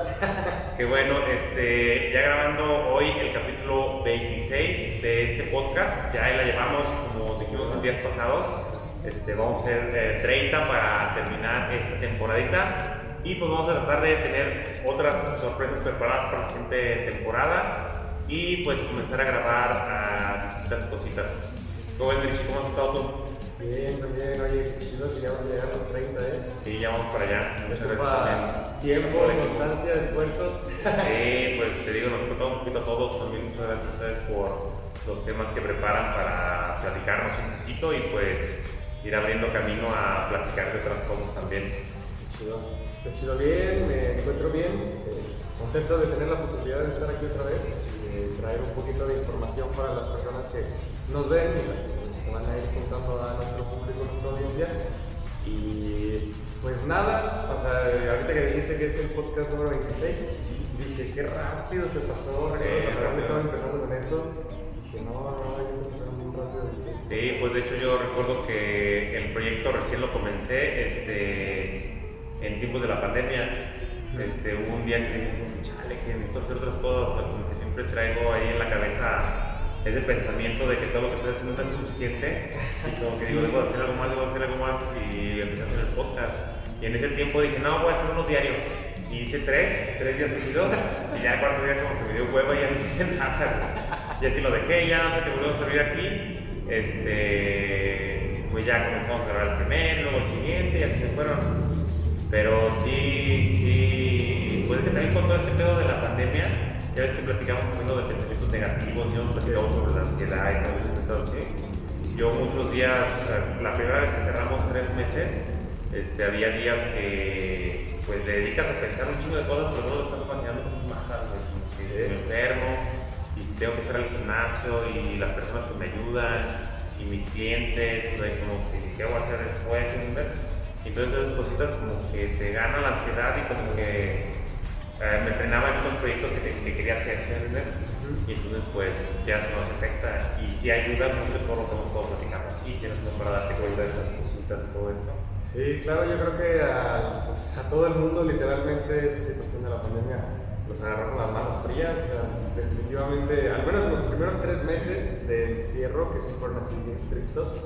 Qué bueno, este, ya grabando hoy el capítulo 26 de este podcast, ya la llevamos, como dijimos en días pasados, este, vamos a ser 30 eh, para terminar esta temporadita y pues vamos a tratar de tener otras sorpresas preparadas para la siguiente temporada y pues comenzar a grabar a distintas cositas. ¿Cómo has estado tú? Bien, también, oye, chido que ya vamos a llegar a los 30, ¿eh? Sí, ya vamos para allá. Muchas gracias Tiempo, constancia, esfuerzos. Sí, pues te digo, nos preocupa un poquito a todos. También muchas gracias a ustedes por los temas que preparan para platicarnos un poquito y pues ir abriendo camino a platicar de otras cosas también. Está chido, está chido bien, me encuentro bien, eh, contento de tener la posibilidad de estar aquí otra vez y de traer un poquito de información para las personas que nos ven y van a ir juntando a nuestro público, a nuestra audiencia. Y pues nada, o sea, ahorita que dijiste que es el podcast número 26, dije, qué rápido se pasó, recuerdo que estaba empezando con eso, dije, no, no, eso se muy rápido. Sí, pues de hecho yo recuerdo que el proyecto recién lo comencé este, en tiempos de la pandemia. Este, hubo un día que dije, chale, que necesito hacer otras cosas, o sea, como que siempre traigo ahí en la cabeza ese pensamiento de que todo lo que estoy haciendo no es suficiente y como que digo, debo hacer algo más, debo hacer algo más y empecé a hacer el podcast. Y en ese tiempo dije, no, voy a hacer unos diarios. Y hice tres, tres días seguidos y ya el cuarto día como que me dio hueva y ya no hice nada. Y así lo dejé, ya hasta que volvimos a salir aquí, este, pues ya comenzamos a grabar el primero, luego el siguiente y así se fueron. Pero sí, sí, pues que también con todo este pedo de la pandemia, ya ves que platicamos también de pensamientos negativos, yo nos platicamos sobre la ansiedad y todo eso, así. Yo muchos días, la primera vez que cerramos tres meses, este, había días que pues le dedicas a pensar un chingo de cosas, pero luego estás imaginando cosas malas, que me enfermo, y si tengo que estar al gimnasio, y las personas que me ayudan, y mis clientes, y como que qué voy a hacer después, y entonces esas cositas como que te gana la ansiedad y como que eh, me frenaba en otros proyectos que, quería hacer, Y entonces, pues, ya se nos afecta. Y si ayuda mucho por lo que hemos estado platicando aquí, tienes para darte cuenta de estas cositas y todo esto. Sí, claro, yo creo que a, pues, a, todo el mundo, literalmente, esta situación de la pandemia nos agarró con las manos frías. O sea, definitivamente, al menos en los primeros tres meses de encierro, que sí fueron así bien estrictos,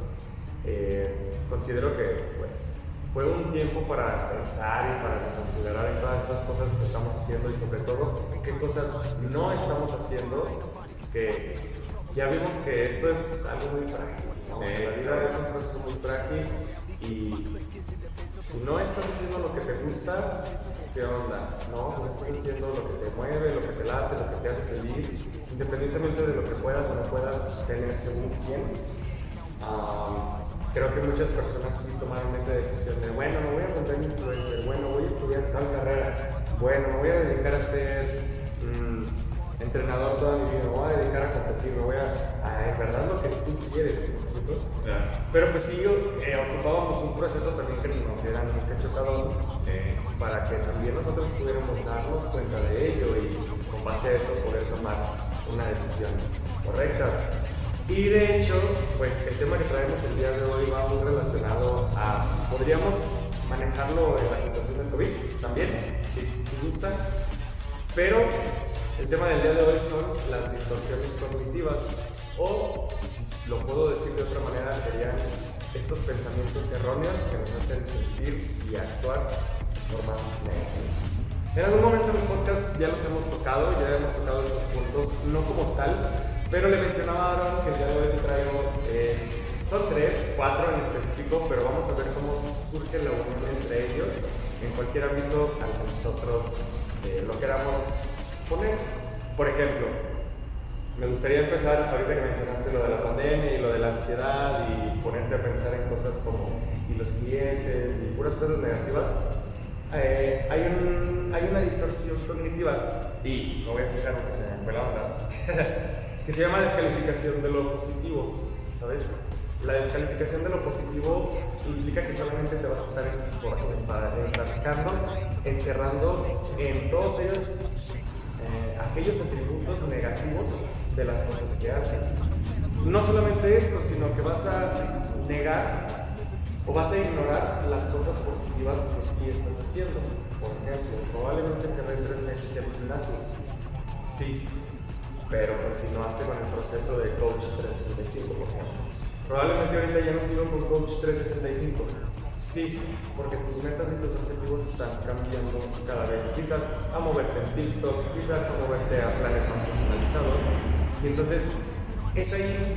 eh, considero que, pues, fue un tiempo para pensar y para considerar en todas las cosas que estamos haciendo y sobre todo qué cosas no estamos haciendo que ya vimos que esto es algo muy frágil. la vida es un proceso muy frágil y si no estás haciendo lo que te gusta, ¿qué onda? No, si no estás haciendo lo que te mueve, lo que te late, lo que te hace feliz, independientemente de lo que puedas o no puedas tener según quién, creo que muchas personas sí tomaron esa decisión de, bueno, me voy a volver influencer, bueno, voy a estudiar tal carrera, bueno, me voy a dedicar a ser mm, entrenador toda mi vida, me voy a dedicar a competir, me voy a, a en verdad lo que tú quieres. Pero pues sí, eh, ocupábamos un proceso también que nos era muy chocado eh, para que también nosotros pudiéramos darnos cuenta de ello y con base a eso poder tomar una decisión correcta. Y de hecho, pues el tema que traemos el día de hoy va muy relacionado a, podríamos manejarlo en la situación del COVID también, si, si gusta, pero el tema del día de hoy son las distorsiones cognitivas, o si lo puedo decir de otra manera, serían estos pensamientos erróneos que nos hacen sentir y actuar de formas negativas. En algún momento en los podcasts ya los hemos tocado, ya hemos tocado estos puntos, no como tal, pero le mencionaba a Aaron que el día de hoy traigo, eh, son tres, cuatro en específico, pero vamos a ver cómo surge la unión entre ellos en cualquier ámbito al que nosotros eh, lo queramos poner. Por ejemplo, me gustaría empezar, ahorita que mencionaste lo de la pandemia y lo de la ansiedad y ponerte a pensar en cosas como y los clientes y puras cosas negativas, eh, hay, un, hay una distorsión cognitiva y no voy a fijar porque se me fue la onda. que se llama descalificación de lo positivo, ¿sabes? La descalificación de lo positivo implica que solamente te vas a estar enfrascando, encerrando en todos ellos eh, aquellos atributos negativos de las cosas que haces. No solamente esto, sino que vas a negar o vas a ignorar las cosas positivas que sí estás haciendo. Por ejemplo, probablemente cerré tres meses el gimnasio. Sí, pero continuaste con el proceso de Coach 365, por ejemplo. Probablemente ahorita ya no sigo con Coach 365. Sí, porque tus metas y tus objetivos están cambiando cada vez. Quizás a moverte en TikTok, quizás a moverte a planes más personalizados. Y entonces es ahí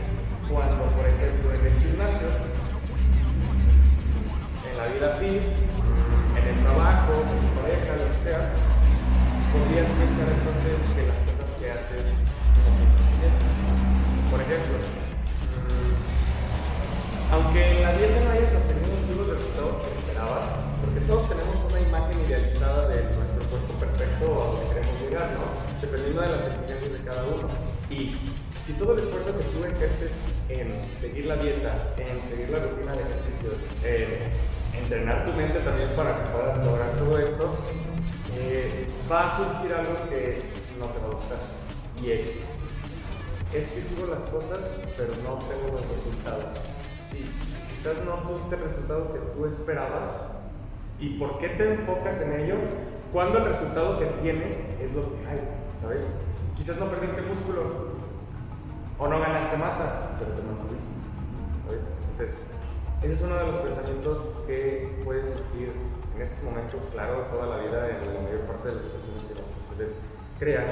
cuando, por ejemplo, en el gimnasio, en la vida fit, en el trabajo, en tu pareja, lo que sea, podrías pensar entonces que ejemplo, aunque en la dieta no hayas obtenido los resultados que esperabas, porque todos tenemos una imagen idealizada de nuestro cuerpo perfecto o a donde queremos llegar, ¿no? Dependiendo de las exigencias de cada uno. Y si todo el esfuerzo que tú ejerces en seguir la dieta, en seguir la rutina de ejercicios, en entrenar tu mente también para que puedas lograr todo esto, eh, va a surgir algo que no te va a gustar. Y es, es que sigo las cosas, pero no tengo los resultados. Sí, quizás no tuviste el resultado que tú esperabas. ¿Y por qué te enfocas en ello? Cuando el resultado que tienes es lo que hay, ¿sabes? Quizás no perdiste músculo, o no ganaste masa, pero te mantuviste. ¿sabes? Entonces, ese es uno de los pensamientos que pueden surgir en estos momentos, claro, toda la vida, en la mayor parte de las situaciones en las que ustedes crean,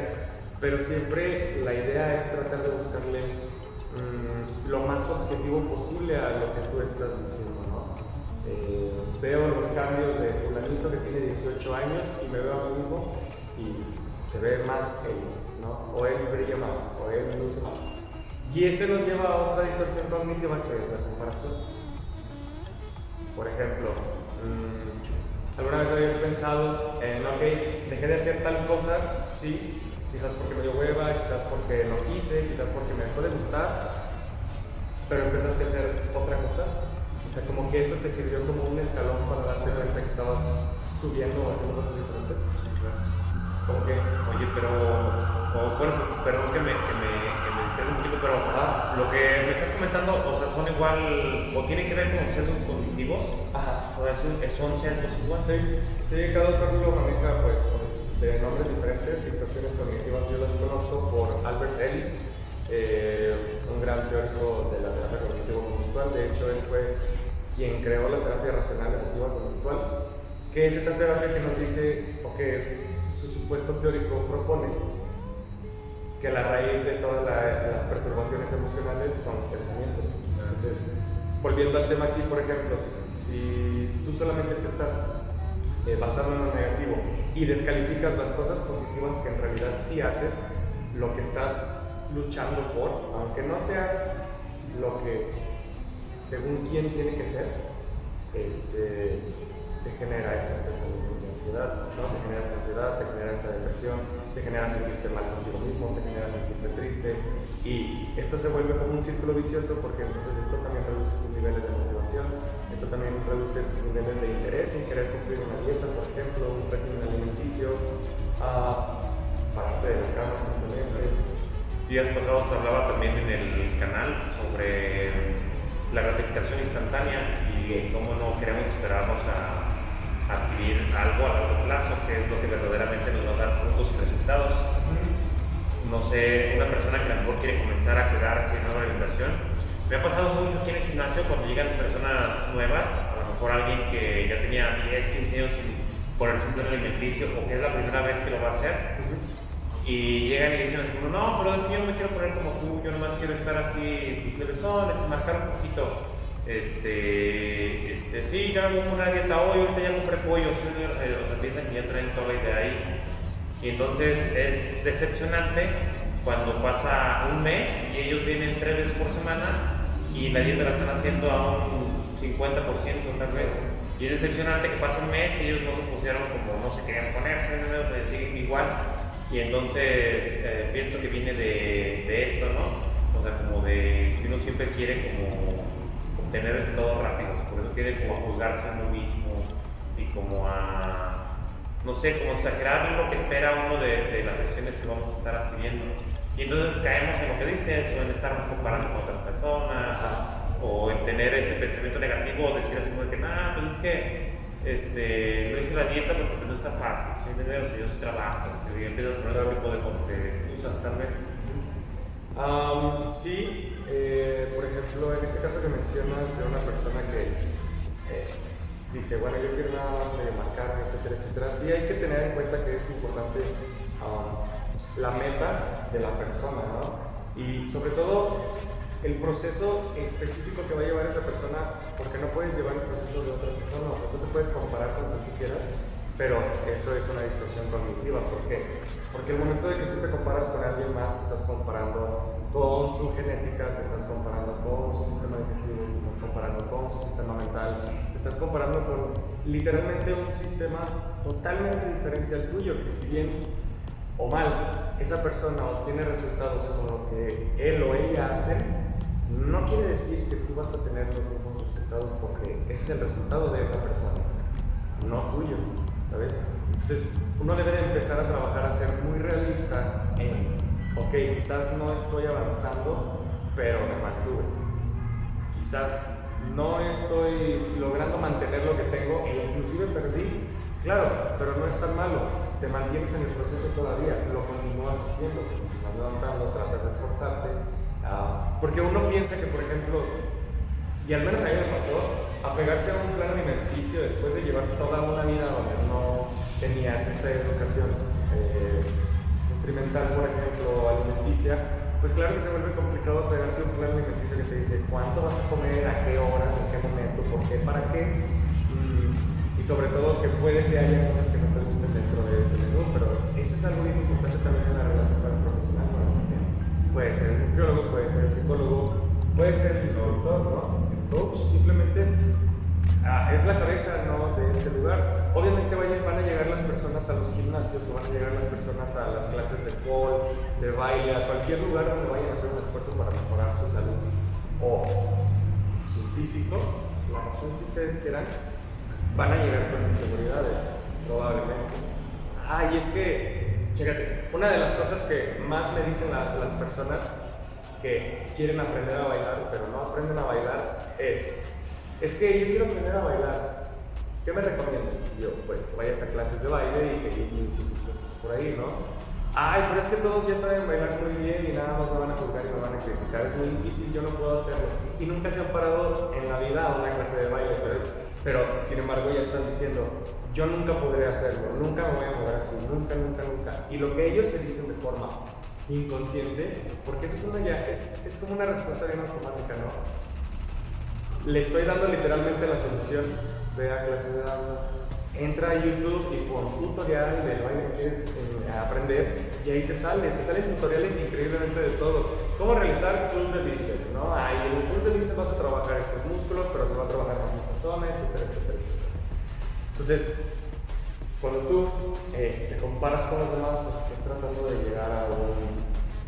pero siempre la idea es tratar de buscarle mmm, lo más objetivo posible a lo que tú estás diciendo, ¿no? Eh, veo los cambios de fulanito que tiene 18 años y me veo a mí mismo y se ve más él, ¿no? O él brilla más, o él luce más. Y ese nos lleva a otra distorsión cognitiva que es la comparación. Por ejemplo, mmm, ¿alguna vez habías pensado en, ok, dejé de hacer tal cosa? Sí, quizás porque me dio hueva, quizás porque no quise, quizás porque me dejó de gustar, pero empezaste a hacer otra cosa. O sea, como que eso te sirvió como un escalón para darte cuenta que estabas subiendo o haciendo cosas diferentes. ¿Cómo que? Oye, pero, o, bueno, perdón que me, que me, que me un poquito, pero lo que me estás comentando, o sea, son igual, o tienen que ver con sesgos cognitivos, Ajá. o sea, son, sesgos igual. Sí, sí, cada autor lo maneja pues, de nombres diferentes, distorsiones cognitivas. Yo las conozco por Albert Ellis, eh, un gran teórico de la terapia cognitivo-conductual. De hecho, él fue quien creó la terapia racional emotiva conductual, que es esta terapia que nos dice, o que su supuesto teórico propone, que la raíz de todas la, las perturbaciones emocionales son los pensamientos. Entonces, volviendo al tema aquí, por ejemplo, si, si tú solamente te estás eh, basando en lo negativo y descalificas las cosas positivas que en realidad sí haces, lo que estás luchando por, aunque no sea lo que según quién tiene que ser, este, te genera estos pensamientos de ansiedad, ¿no? te genera esta ansiedad, te genera esta depresión, te genera sentirte mal contigo mismo, te genera sentirte triste y esto se vuelve como un círculo vicioso porque entonces esto también reduce tus niveles de motivación, esto también reduce tus niveles de interés en querer cumplir una dieta, por ejemplo, un régimen alimenticio, a parte de la cama simplemente. Días pasados hablaba también en el canal sobre la gratificación instantánea y cómo no queremos esperarnos a adquirir algo a largo plazo, que es lo que verdaderamente nos va a dar frutos y resultados. No sé, una persona que a lo mejor quiere comenzar a cuidarse en una alimentación. Me ha pasado mucho aquí en el gimnasio cuando llegan personas nuevas, a lo mejor alguien que ya tenía 10, 15 años por el simple alimenticio o que es la primera vez que lo va a hacer. Y llegan y dicen no, pero es que yo no me quiero poner como tú, yo nomás quiero estar así, pues levesón, este, marcar un poquito. Este, este, sí, ya hago una dieta hoy, ahorita ya compré pollo, o sea, piensan que ya traen toda la idea ahí. Y entonces es decepcionante cuando pasa un mes y ellos vienen tres veces por semana y la dieta la están haciendo a un 50% tal vez. Y es decepcionante que pase un mes y ellos no se pusieron como no se querían ponerse, ¿no? siguen igual. Y entonces eh, pienso que viene de, de, esto, ¿no? O sea, como de que uno siempre quiere como obtener todo rápido, por eso quiere como juzgarse a uno mismo y como a, no sé, como exagerar lo que espera uno de, de las acciones que vamos a estar adquiriendo. Y entonces caemos en lo que dices, o en estarnos comparando con otras personas, o en tener ese pensamiento negativo, o decir así como de que, nada, pues es que este, no hice la dieta porque no está fácil, ¿sí? O sea, yo soy trabajo, si yo empiezo a poner otro tipo de, de excusas tal vez. Um, sí, eh, por ejemplo, en ese caso que mencionas de una persona que eh, dice, bueno, yo quiero nada más medio marcarme, etcétera, etcétera, sí hay que tener en cuenta que es importante um, la meta de la persona, ¿no? Y sobre todo el proceso específico que va a llevar esa persona, porque no puedes llevar el proceso de otra persona, o sea, tú te puedes comparar con lo que quieras, pero eso es una distorsión cognitiva, ¿por qué? Porque el momento de que tú te comparas con alguien más, te estás comparando con su genética, te estás comparando con su sistema digestivo, te estás comparando con su sistema mental, te estás comparando con literalmente un sistema totalmente diferente al tuyo, que si bien o mal esa persona obtiene resultados como lo que él o ella hacen, no quiere decir que tú vas a tener los mismos resultados porque ese es el resultado de esa persona, no tuyo, ¿sabes? Entonces, uno debe de empezar a trabajar a ser muy realista en, ok, quizás no estoy avanzando, pero me mantuve. Quizás no estoy logrando mantener lo que tengo e inclusive perdí. Claro, pero no es tan malo. Te mantienes en el proceso todavía, lo continúas haciendo, continúas levantando, tratas de esforzarte. Porque uno piensa que, por ejemplo, y al menos a mí me pasó, apegarse a un plan alimenticio después de llevar toda una vida donde no tenías esta educación eh, nutrimental, por ejemplo, alimenticia, pues claro que se vuelve complicado pegarte un plan alimenticio que te dice cuánto vas a comer, a qué horas, en qué momento, por qué, para qué. Y, sobre todo que puede que haya cosas que no te gusten dentro de ese menú, pero eso es algo muy importante también en la relación con el profesional, ¿no? Puede ser el nutriólogo, puede ser el psicólogo, puede ser el instructor, ¿no? El coach, simplemente ah, es la cabeza ¿no? de este lugar. Obviamente van a llegar las personas a los gimnasios o van a llegar las personas a las clases de pole, de baile, a cualquier lugar donde vayan a hacer un esfuerzo para mejorar su salud o su físico, la razón que ustedes quieran, van a llegar con inseguridades, probablemente. Ah, y es que, una de las cosas que más me dicen la, las personas que quieren aprender a bailar, pero no aprenden a bailar, es, es que yo quiero aprender a bailar. ¿Qué me recomiendas? Yo, pues que vayas a clases de baile y que inicies proceso por ahí, ¿no? Ay, pero es que todos ya saben bailar muy bien y nada más me van a juzgar y me van a criticar. Es muy difícil, yo no puedo hacerlo. Y nunca se han parado en la vida a una clase de baile, pero, pero sin embargo ya están diciendo, yo nunca podré hacerlo, nunca me voy a mover así, nunca, nunca, nunca. Y lo que ellos se dicen de forma inconsciente, porque eso es, una ya, es, es como una respuesta bien automática, ¿no? Le estoy dando literalmente la solución, ve a clases de danza, entra a YouTube y pon tutorial del baile que quieres eh, aprender y ahí te sale, te salen tutoriales increíblemente de todo. Cómo realizar pull de ¿no? Ahí en el pull de vas a trabajar estos músculos, pero se va a trabajar más esta zona, etcétera, etcétera. Entonces, cuando tú eh, te comparas con los demás, pues estás tratando de llegar a un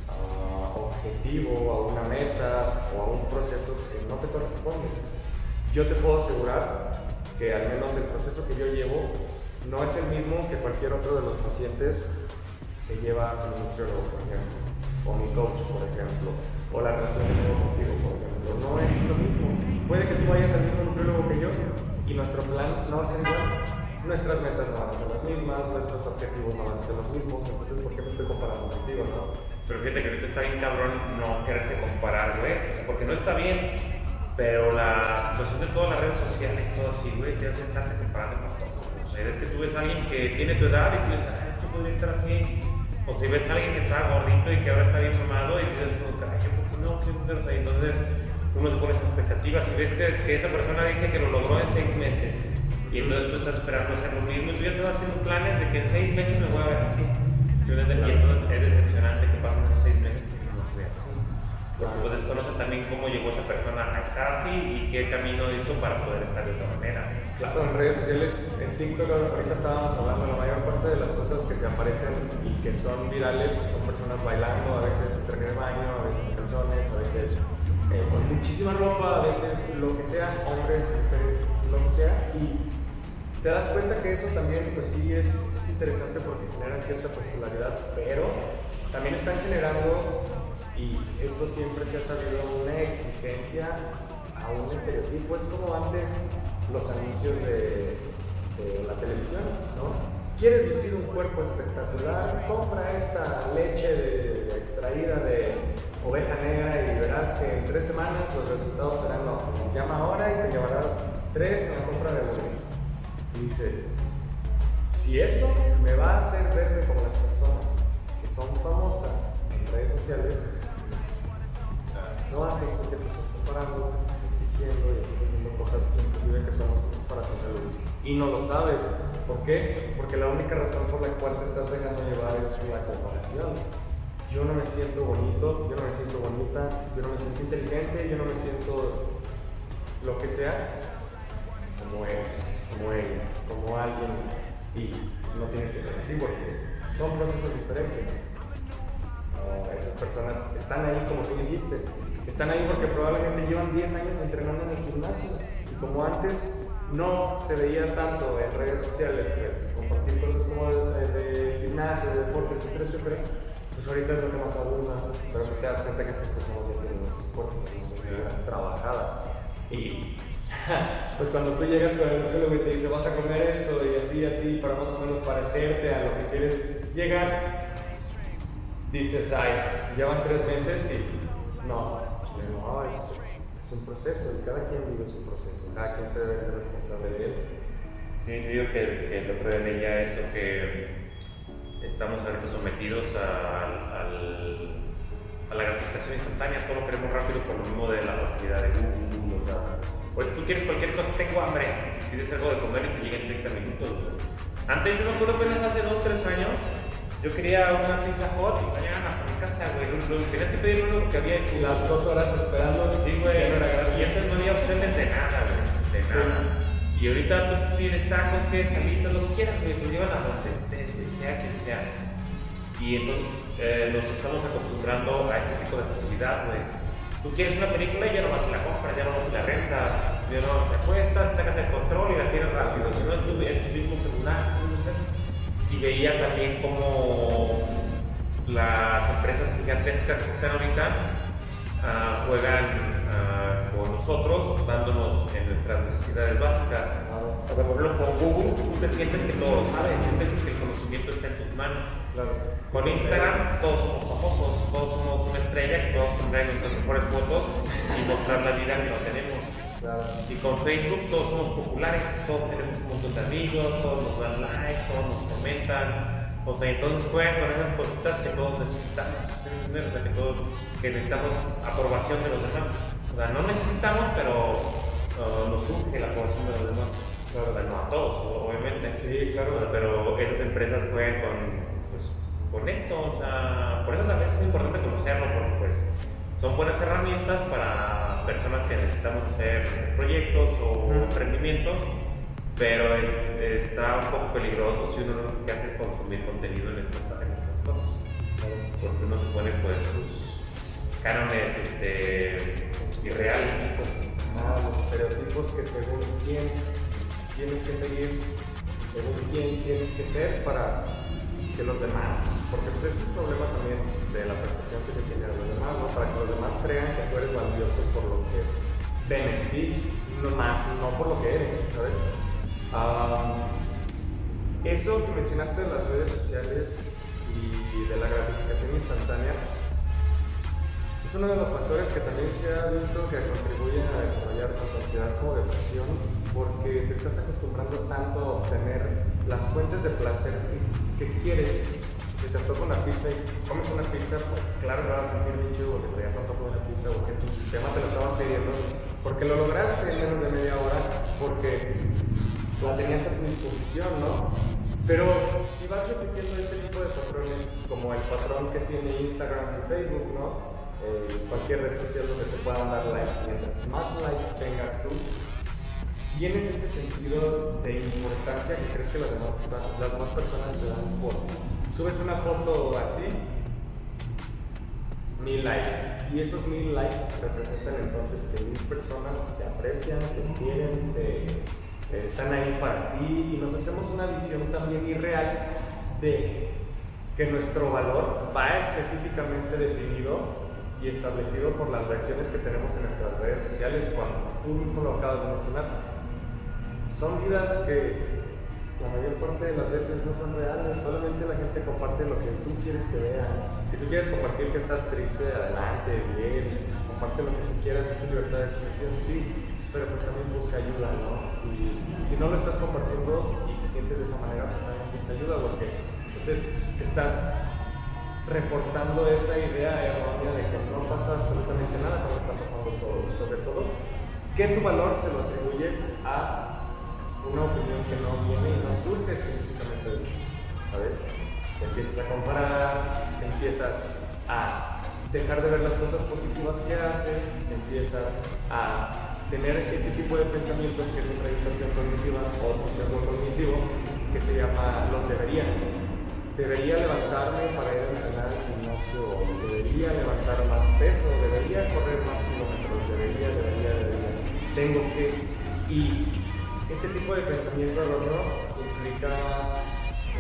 uh, objetivo, a una meta o a un proceso que no te corresponde. Yo te puedo asegurar que al menos el proceso que yo llevo no es el mismo que cualquier otro de los pacientes que lleva mi nutriólogo, por ejemplo, o mi coach, por ejemplo, o la relación que tengo contigo, por ejemplo. No es lo mismo. Puede que tú vayas al mismo nutriólogo que yo y nuestro plan no va a ser igual. Nuestras metas no van a ser las mismas, nuestros objetivos no van a ser los mismos, entonces ¿por qué me estoy comparando contigo, no? Pero fíjate que ahorita está bien cabrón no quererse comparar, güey, porque no está bien pero la situación de todas las redes sociales, todo así, güey, te hace estarte comparando con todo. O sea, es que tú ves a alguien que tiene tu edad y tú dices, ah, esto podría estar así. O si ves a alguien que está gordito y que ahora está bien mamado y dices, ay, yo por no, siempre ahí. Entonces, uno se pone esas expectativas y ves que, que, esa persona dice que lo logró en seis meses. Y entonces tú estás esperando hacer lo mismo y tú ya estás haciendo planes de que en seis meses me voy a ver así. Y entonces es decepcionante que pasen esos seis meses porque pues desconoces también cómo llegó esa persona a casi y qué camino hizo para poder estar de otra manera. Claro, en redes sociales, en TikTok, ahorita estábamos hablando, la mayor parte de las cosas que se aparecen y que son virales pues son personas bailando, a veces en de baño, a veces canciones, a veces eh, con muchísima ropa, a veces lo que sea, hombres, mujeres, lo que sea, y te das cuenta que eso también, pues sí, es, es interesante porque generan cierta popularidad, pero también están generando y esto siempre se ha sabido una exigencia a un estereotipo. Es como antes los anuncios de, la televisión, ¿no? ¿Quieres lucir un cuerpo espectacular? Compra esta leche extraída de oveja negra y verás que en tres semanas los resultados serán óptimos. Llama ahora y te llevarás tres en la compra de uno. Y dices, si eso me va a hacer verme como las personas que son famosas en redes sociales, no haces porque te estás comparando, te estás exigiendo y estás haciendo cosas que inclusive que son nocivas para tu salud. Y no lo sabes. ¿Por qué? Porque la única razón por la cual te estás dejando llevar es la comparación. Yo no me siento bonito, yo no me siento bonita, yo no me siento inteligente, yo no me siento lo que sea como él, como ella, como alguien. Y no tiene que ser así porque son procesos diferentes. Esas personas están ahí como tú dijiste. Están ahí porque probablemente llevan 10 años entrenando en el gimnasio. Y como antes no se veía tanto en redes sociales, pues compartir cosas como de gimnasio, de deporte, etcétera, etcétera, pues ahorita es lo que más abunda. Pero pues te das cuenta que estas personas ya tienen esos cuerpos, vidas trabajadas. Y pues cuando tú llegas con el nutriólogo y te dice vas a comer esto y así, así, para más o menos parecerte a lo que quieres llegar, dices, ay, llevan tres meses y no, no, es, es- es un proceso y cada quien vive su proceso, cada quien se debe ser responsable de él. Yo digo que, que lo que ven ella es lo que estamos ahorita sometidos a, al- a la gratificación instantánea, todo lo queremos rápido por lo mismo de la facilidad de Google, o sea, oye, tú quieres cualquier cosa, tengo hambre, pides algo de comer y te llega en 30 minutos. Antes, yo me acuerdo apenas hace 2, 3 años, yo quería una pizza hot y llegaban hasta mi casa, güey, lo, tenías que pedir uno que había Y las dos horas esperando, Sí, güey, y antes no había opciones de nada, güey, de nada. Y ahorita tú tienes tacos, que salitas, lo que quieras, güey, pues llevan a donde sea quien sea. Y entonces eh, nos estamos acostumbrando a ese tipo de facilidad, güey. Tú quieres una película y ya no vas y la compras, ya no vas y la rentas, ya no te acuestas, sacas el control y la tienes rápido. Si no es tu, tu mismo celular, y veía también cómo las empresas gigantescas que están ahorita ah, juegan ah, con nosotros, dándonos en nuestras necesidades básicas. Por ejemplo, con Google tú te sientes que todo lo sabes, sientes que Claro. Con Instagram todos somos famosos, todos somos una estrella que podemos poner nuestras mejores fotos y mostrar la vida que no tenemos. Claro. Y con Facebook todos somos populares, todos tenemos un montón de amigos, todos nos dan likes, todos nos comentan. O sea, entonces juegan con esas cositas que todos necesitamos. que todos que necesitamos aprobación de los demás. O sea, no necesitamos, pero uh, nos surge la aprobación de los demás. Claro, o sea, no a todos, obviamente. Sí, claro. Pero esas empresas juegan con, pues, con esto. O sea, por eso a veces es importante conocerlo, porque pues, son buenas herramientas para personas que necesitamos hacer proyectos o emprendimientos, pero es- está un poco peligroso si uno lo que hace es consumir contenido en estas, en estas cosas, porque uno se pone pues sus cánones este, irreales. Pues, los estereotipos que según quién tienes que seguir, según quién tienes que ser para que los demás, porque pues es un problema también de la percepción que se tiene de los demás, ¿no? Para que los demás crean que tú eres valioso por lo que ven en no más, no por lo que eres, ¿sabes? Eso que mencionaste de las redes sociales y de la gratificación instantánea, es uno de los factores que también se ha visto que contribuye a desarrollar tanto ansiedad como depresión, porque te estás acostumbrando tanto a obtener las fuentes de placer que, que quieres. Si te toca una pizza y comes una pizza, pues claro que vas a sentir bien chido porque traías antojo de una pizza, porque tu sistema te lo estaba pidiendo, porque lo lograste en menos de media hora, porque la tenías a tu disposición, ¿no? Pero si vas repitiendo este tipo de patrones, como el patrón que tiene Instagram y Facebook, ¿no? Eh, cualquier red social donde te puedan dar likes, mientras más likes tengas tú, tienes este sentido de importancia que crees que las demás, las demás personas te dan por. Subes una foto así, mil likes. Y esos mil likes representan entonces que mil personas te aprecian, te quieren, te, están ahí para ti y nos hacemos una visión también irreal de que nuestro valor va específicamente definido y establecido por las reacciones que tenemos en nuestras redes sociales cuando tú mismo lo acabas de mencionar. Son vidas que la mayor parte de las veces no son reales, solamente la gente comparte lo que tú quieres que vean. Si tú quieres compartir que estás triste, adelante, bien, comparte lo que tú quieras, es tu libertad de expresión, sí, pero pues también busca ayuda, ¿no? Si, no lo estás compartiendo y te sientes de esa manera, pues también busca ayuda, porque entonces estás reforzando esa idea errónea de que no pasa absolutamente nada cuando está pasando todo, sobre todo que tu valor se lo atribuyes a una opinión que no viene y no surge específicamente de ti, ¿sabes? Empiezas a comparar, empiezas a dejar de ver las cosas positivas que haces, empiezas a tener este tipo de pensamientos que es una distorsión cognitiva o sesgo cognitivo que se llama los debería. Debería levantarme para ir a entrenar al gimnasio, debería levantar más peso, debería correr más kilómetros, debería, debería, debería. Tengo que. Y este tipo de pensamiento erróneo implica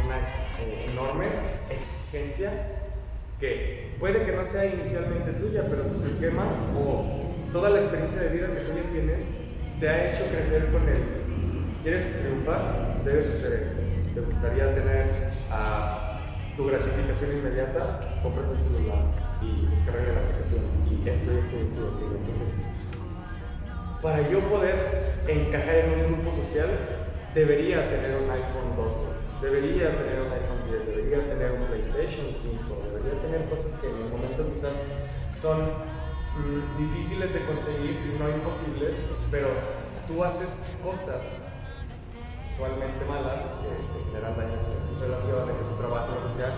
una eh, enorme exigencia que puede que no sea inicialmente tuya, pero tus esquemas o toda la experiencia de vida que tú ya tienes te ha hecho crecer con él. ¿Quieres triunfar? Debes hacer esto. ¿Te gustaría tener ah, tu gratificación inmediata? Cómprate un celular y descarga la aplicación y esto, y esto, y esto, esto. Entonces, para yo poder encajar en un grupo social, debería tener un iPhone 12, debería tener un iPhone 10, debería tener un PlayStation 5, debería tener cosas que en el momento quizás son mm, difíciles de conseguir y no imposibles, pero tú haces cosas usualmente malas que te generan daños en tus relaciones, en tu trabajo, lo que sea,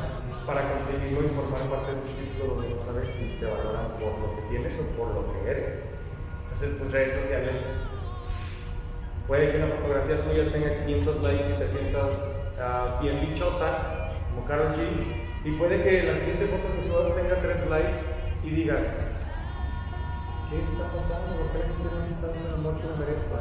para conseguirlo y formar parte de tu ciclo donde no sabes si te valoran por lo que tienes o por lo que eres. Entonces, pues redes sociales, puede que una fotografía tuya tenga 500 likes y te sientas uh, bien bichota, como Carol G, y puede que la siguiente foto que subas tenga 3 likes y digas, ¿qué está pasando? ¿Por qué la gente no está dando el amor que me merezco?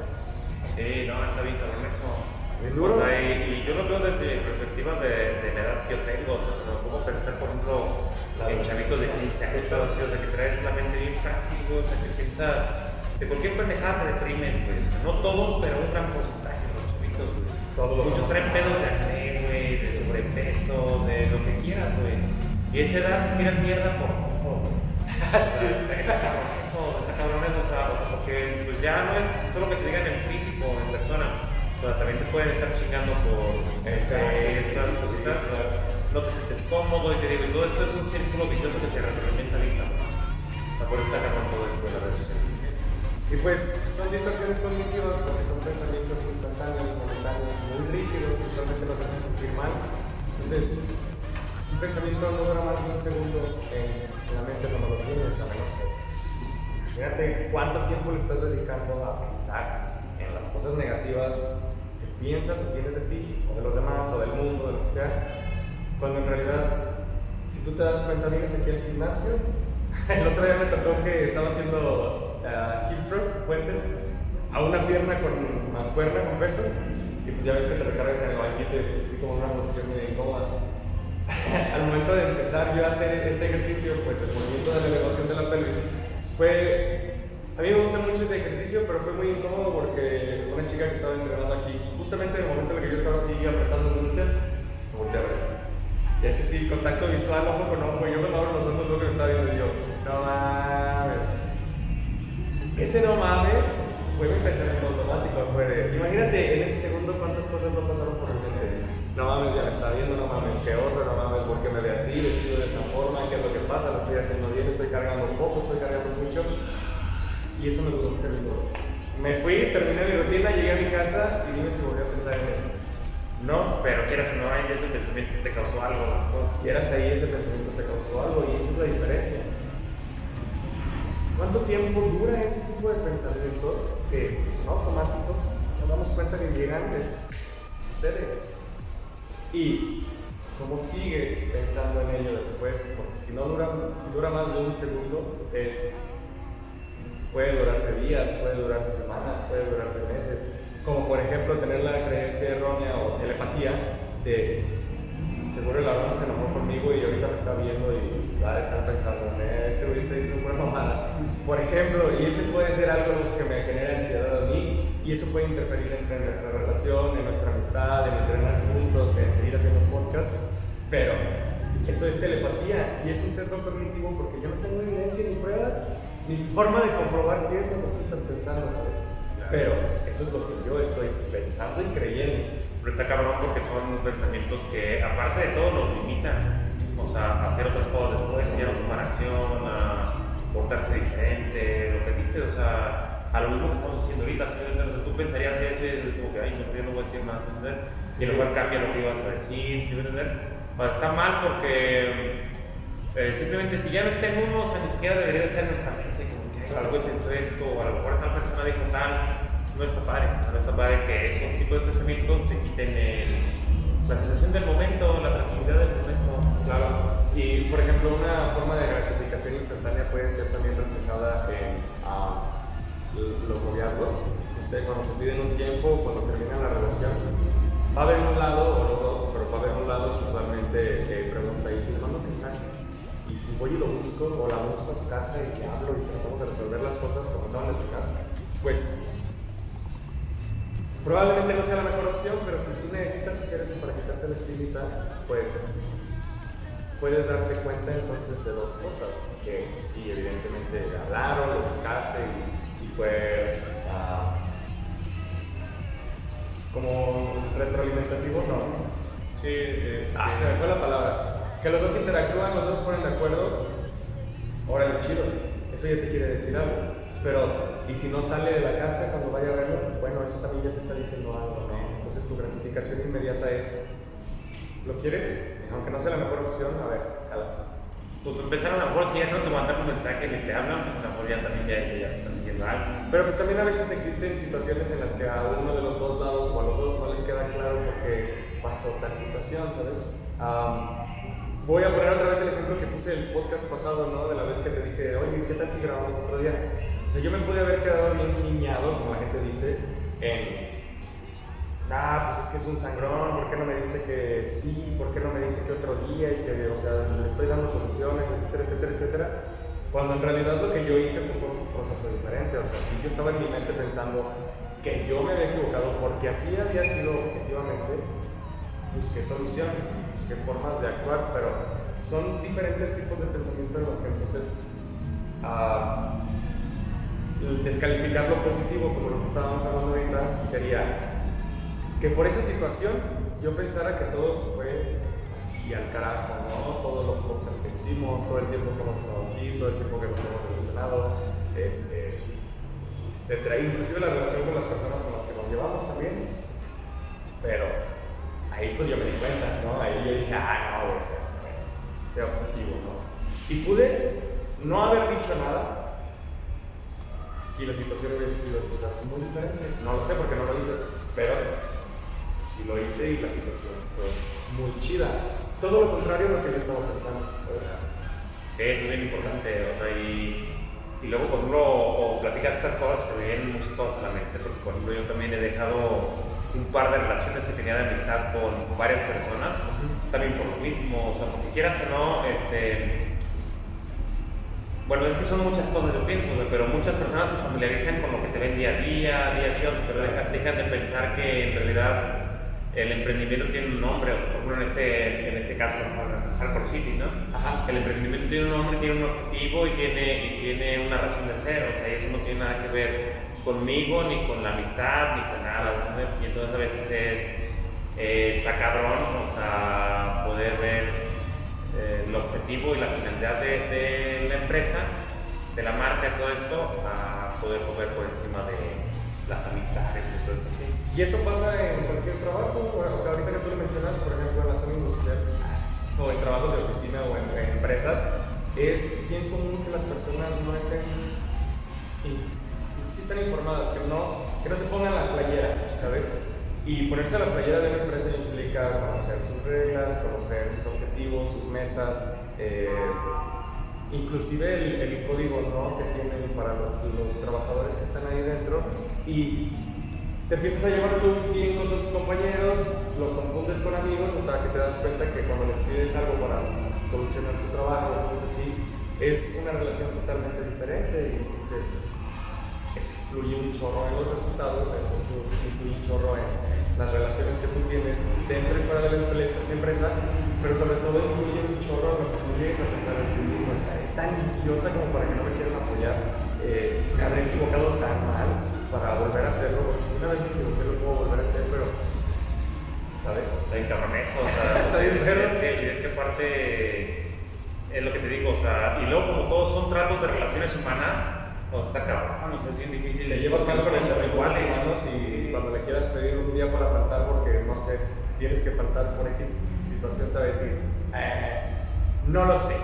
Sí, no, está bien cabrón eso. O sea, y, y, yo lo veo desde perspectiva de, de, la edad que yo tengo, o sea, me pongo a pensar, por ejemplo, en chavitos de 15 años, o sea, que traes la mente bien práctico, o sea, que piensas de cualquier pendejada te deprimes, güey. no todos, pero un gran porcentaje de los chavitos, güey. Muchos traen pedos de acné, güey, de sobrepeso, de lo que quieras, güey. Y esa edad se tiran mierda por poco, güey. sí. Cabrón eso, está cabrón eso, o sea, porque pues ya no es solo que te digan en físico, en persona, o sea, también te pueden estar chingando por este, estas cositas, o sea, no te sientes cómodo y te digo, y todo esto es un círculo vicioso que se retroalimenta ahorita, ¿no? O sea, por eso está cabrón todo esto de la red y pues son distorsiones cognitivas porque son pensamientos instantáneos, momentáneos, muy rígidos y usualmente nos hacen sentir mal. Entonces, un pensamiento no dura más de un segundo en, la mente cuando lo tienes, a menos que. Fíjate cuánto tiempo le estás dedicando a pensar en las cosas negativas que piensas o tienes de ti, o de los demás, o del mundo, de lo que sea, cuando en realidad, si tú te das cuenta, vienes aquí al gimnasio, el otro día me tocó que estaba haciendo hip thrust, puentes, a una pierna con mancuerna con peso, y pues ya ves que te recargas en el banquito es así como una posición muy incómoda. Al momento de empezar yo a hacer este ejercicio, pues el movimiento de la elevación de la pelvis fue a mí me gusta mucho ese ejercicio, pero fue muy incómodo porque una chica que estaba entrenando aquí, justamente en el momento en el que yo estaba así apretando el glúteo, me volteé a ver. Y ese sí, contacto visual, ojo con ojo. Yo cuando abro los ojos lo que me estaba viendo y yo, no. Ese no mames fue mi pensamiento automático. Fue imagínate en ese segundo cuántas cosas no pasaron por mi mente. No mames, ya me está viendo, no mames, qué oso, no mames, ¿por qué me ve así, vestido de esta forma? ¿Qué es lo que pasa? Lo estoy haciendo bien, estoy cargando poco, estoy cargando mucho. Y eso me duró un segundo. Me fui, terminé mi rutina, llegué a mi casa y dime si volví a pensar en eso. No, pero quieras o no, ahí ese pensamiento te causó algo. ¿no? Quieras ahí ese pensamiento te causó algo y esa es la diferencia. ¿Cuánto tiempo dura ese tipo de pensamientos que son automáticos? Nos damos cuenta que llegan, sucede. Y cómo sigues pensando en ello después, porque si no dura, si dura más de un segundo, es, puede durarte días, puede durarte semanas, puede durarte meses. Como por ejemplo tener la creencia errónea o telepatía de seguro el avión se enojó conmigo y ahorita me está viendo y va a estar pensando, eh, este güey está diciendo una mamada. Por ejemplo, y ese puede ser algo que me genera ansiedad a mí y eso puede interferir entre nuestra relación, en nuestra amistad, en entrenar juntos, en seguir haciendo podcast, pero eso es telepatía y es un sesgo cognitivo porque yo no tengo evidencia ni pruebas ni forma de comprobar qué es lo que tú estás pensando, ¿sabes? Pero eso es lo que yo estoy pensando y creyendo. Pero está cabrón porque son pensamientos que, aparte de todo, nos limitan. O sea, a hacer otras cosas después, ya no tomar acción, a portarse diferente, lo que dices, o sea, a lo mismo que estamos haciendo ahorita. Si tú pensarías eso y es como que, ay, no, yo no voy a decir más, ¿entender? Y luego cambia lo que ibas a decir, ¿sí? sea, está mal porque eh, simplemente si ya no está en uno, o sea, ni siquiera debería estar en nuestra mente, como que algo pensó esto, o a lo mejor tal persona dijo tal, no está padre, no está padre que esos tipos de pensamientos te quiten el, la sensación del momento, la tranquilidad del momento. Claro. Y por ejemplo, una forma de gratificación instantánea puede ser también reflejada en uh, los noviazgos. No sé, cuando se piden un tiempo, cuando termina la relación, va a haber un lado, o los dos, pero va a haber un lado que usualmente eh, pregunta, ¿y si le mando mensaje? Y si voy y lo busco, o la busco a su casa y que hablo y tratamos de resolver las cosas como estaban casa, pues probablemente no sea la mejor opción, pero si tú necesitas hacer eso para quitarte la espinita, pues puedes darte cuenta entonces de dos cosas, que sí, evidentemente hablaron, lo buscaste y, fue uh, como retroalimentativo, no. Sí, eh, ah, se me fue la palabra. Que los dos interactúan, los dos ponen de acuerdo, órale, chido, eso ya te quiere decir algo. Pero, y si no sale de la casa cuando vaya a verlo, bueno, eso también ya te está diciendo algo, ¿no? Entonces tu gratificación inmediata es, ¿lo quieres? aunque no sea la mejor opción, a ver, jala. Pues empezaron a lo mejor si ya no te mandan un mensaje ni te hablan, pues a lo mejor ya también ya, ya, están diciendo algo. Pero pues también a veces existen situaciones en las que a uno de los dos lados o a los dos no les queda claro por qué pasó tal situación, ¿sabes? voy a poner otra vez el ejemplo que puse el podcast pasado, ¿no? De la vez que te dije, oye, ¿qué tal si grabamos otro día? O sea, yo me pude haber quedado bien giñado, como la gente dice, en ah, pues es que es un sangrón, ¿por qué no me dice que sí? ¿Por qué no me dice que otro día? Y que, o sea, le estoy dando soluciones, etcétera, etcétera, etcétera. Cuando en realidad lo que yo hice fue un proceso diferente. O sea, sí, yo estaba en mi mente pensando que yo me había equivocado porque así había sido objetivamente, busqué soluciones, busqué formas de actuar, pero son diferentes tipos de pensamiento en los que entonces uh, descalificar lo positivo, como lo que estábamos hablando ahorita, sería que por esa situación yo pensara que todo se fue así al carajo, ¿no? Todos los podcasts que hicimos, todo el tiempo que hemos estado aquí, todo el tiempo que nos hemos relacionado, este, etcétera. Inclusive la relación con las personas con las que nos llevamos también. Pero ahí pues yo me di cuenta, ¿no? Ahí yo dije, ah, no, voy a ser, sea objetivo, ¿no? Y pude no haber dicho nada y la situación hubiese sido quizás muy diferente. No lo sé porque no lo hice, pero y lo hice y la situación fue muy chida. Todo lo contrario a lo que yo estaba pensando, ¿sabes? Sí, eso es bien importante, o sea, y, y luego cuando uno o platicas estas cosas se ven muchas cosas a la mente, porque por ejemplo yo también he dejado un par de relaciones que tenía de amistad con varias personas, también por lo mismo, o sea, porque quieras o no, este, bueno, es que son muchas cosas, yo pienso, pero muchas personas se familiarizan con lo que te ven día a día, día a día, pero dejan, dejan de pensar que en realidad el emprendimiento tiene un nombre, por ejemplo en este, en este caso, Hardcore City, ¿no? Ajá. El emprendimiento tiene un nombre, tiene un objetivo y tiene, y tiene una razón de ser, o sea, eso no tiene nada que ver conmigo, ni con la amistad, ni con nada, ¿no? Y entonces a veces es, eh, está cabrón, o sea, poder ver eh, el objetivo y la finalidad de, de, la empresa, de la marca, todo esto, a poder comer por encima de las amistades y todo eso. Y eso pasa en cualquier trabajo, o sea, ahorita que tú lo mencionas, por ejemplo, en la zona industrial, o en trabajos de oficina, o en, empresas, es bien común que las personas no estén, sí están informadas, que no, que no se pongan la playera, ¿sabes? Y ponerse a la playera de una empresa implica conocer sus reglas, conocer sus objetivos, sus metas, eh, inclusive el, el, código ¿no? que tienen para los, los trabajadores que están ahí dentro. Y te empiezas a llevar tú bien con tus compañeros, los confundes con amigos hasta que te das cuenta que cuando les pides algo para solucionar tu trabajo, cosas así, es una relación totalmente diferente y entonces es influye un chorro en los resultados, eso influye un chorro en las relaciones que tú tienes dentro y fuera de la empresa, pero sobre todo influye un chorro en lo que tú llegues a pensar en ti mismo. Estaré tan idiota como para que no me quieran apoyar. Eh, me habré equivocado tan mal para volver a hacerlo, porque si una vez me equivoqué lo puedo volver a hacer, pero ¿sabes? Está cabrón eso, o sea, Está bien es, perro. es que, y es que aparte es lo que te digo, o sea, y luego como todos son tratos de relaciones humanas, o está cabrón, o sea, es bien difícil. Te llevas mal con iguales iguales, y cuando le quieras pedir un día para faltar porque, no sé, tienes que faltar por X situación, te va a decir, "Eh, no lo sé,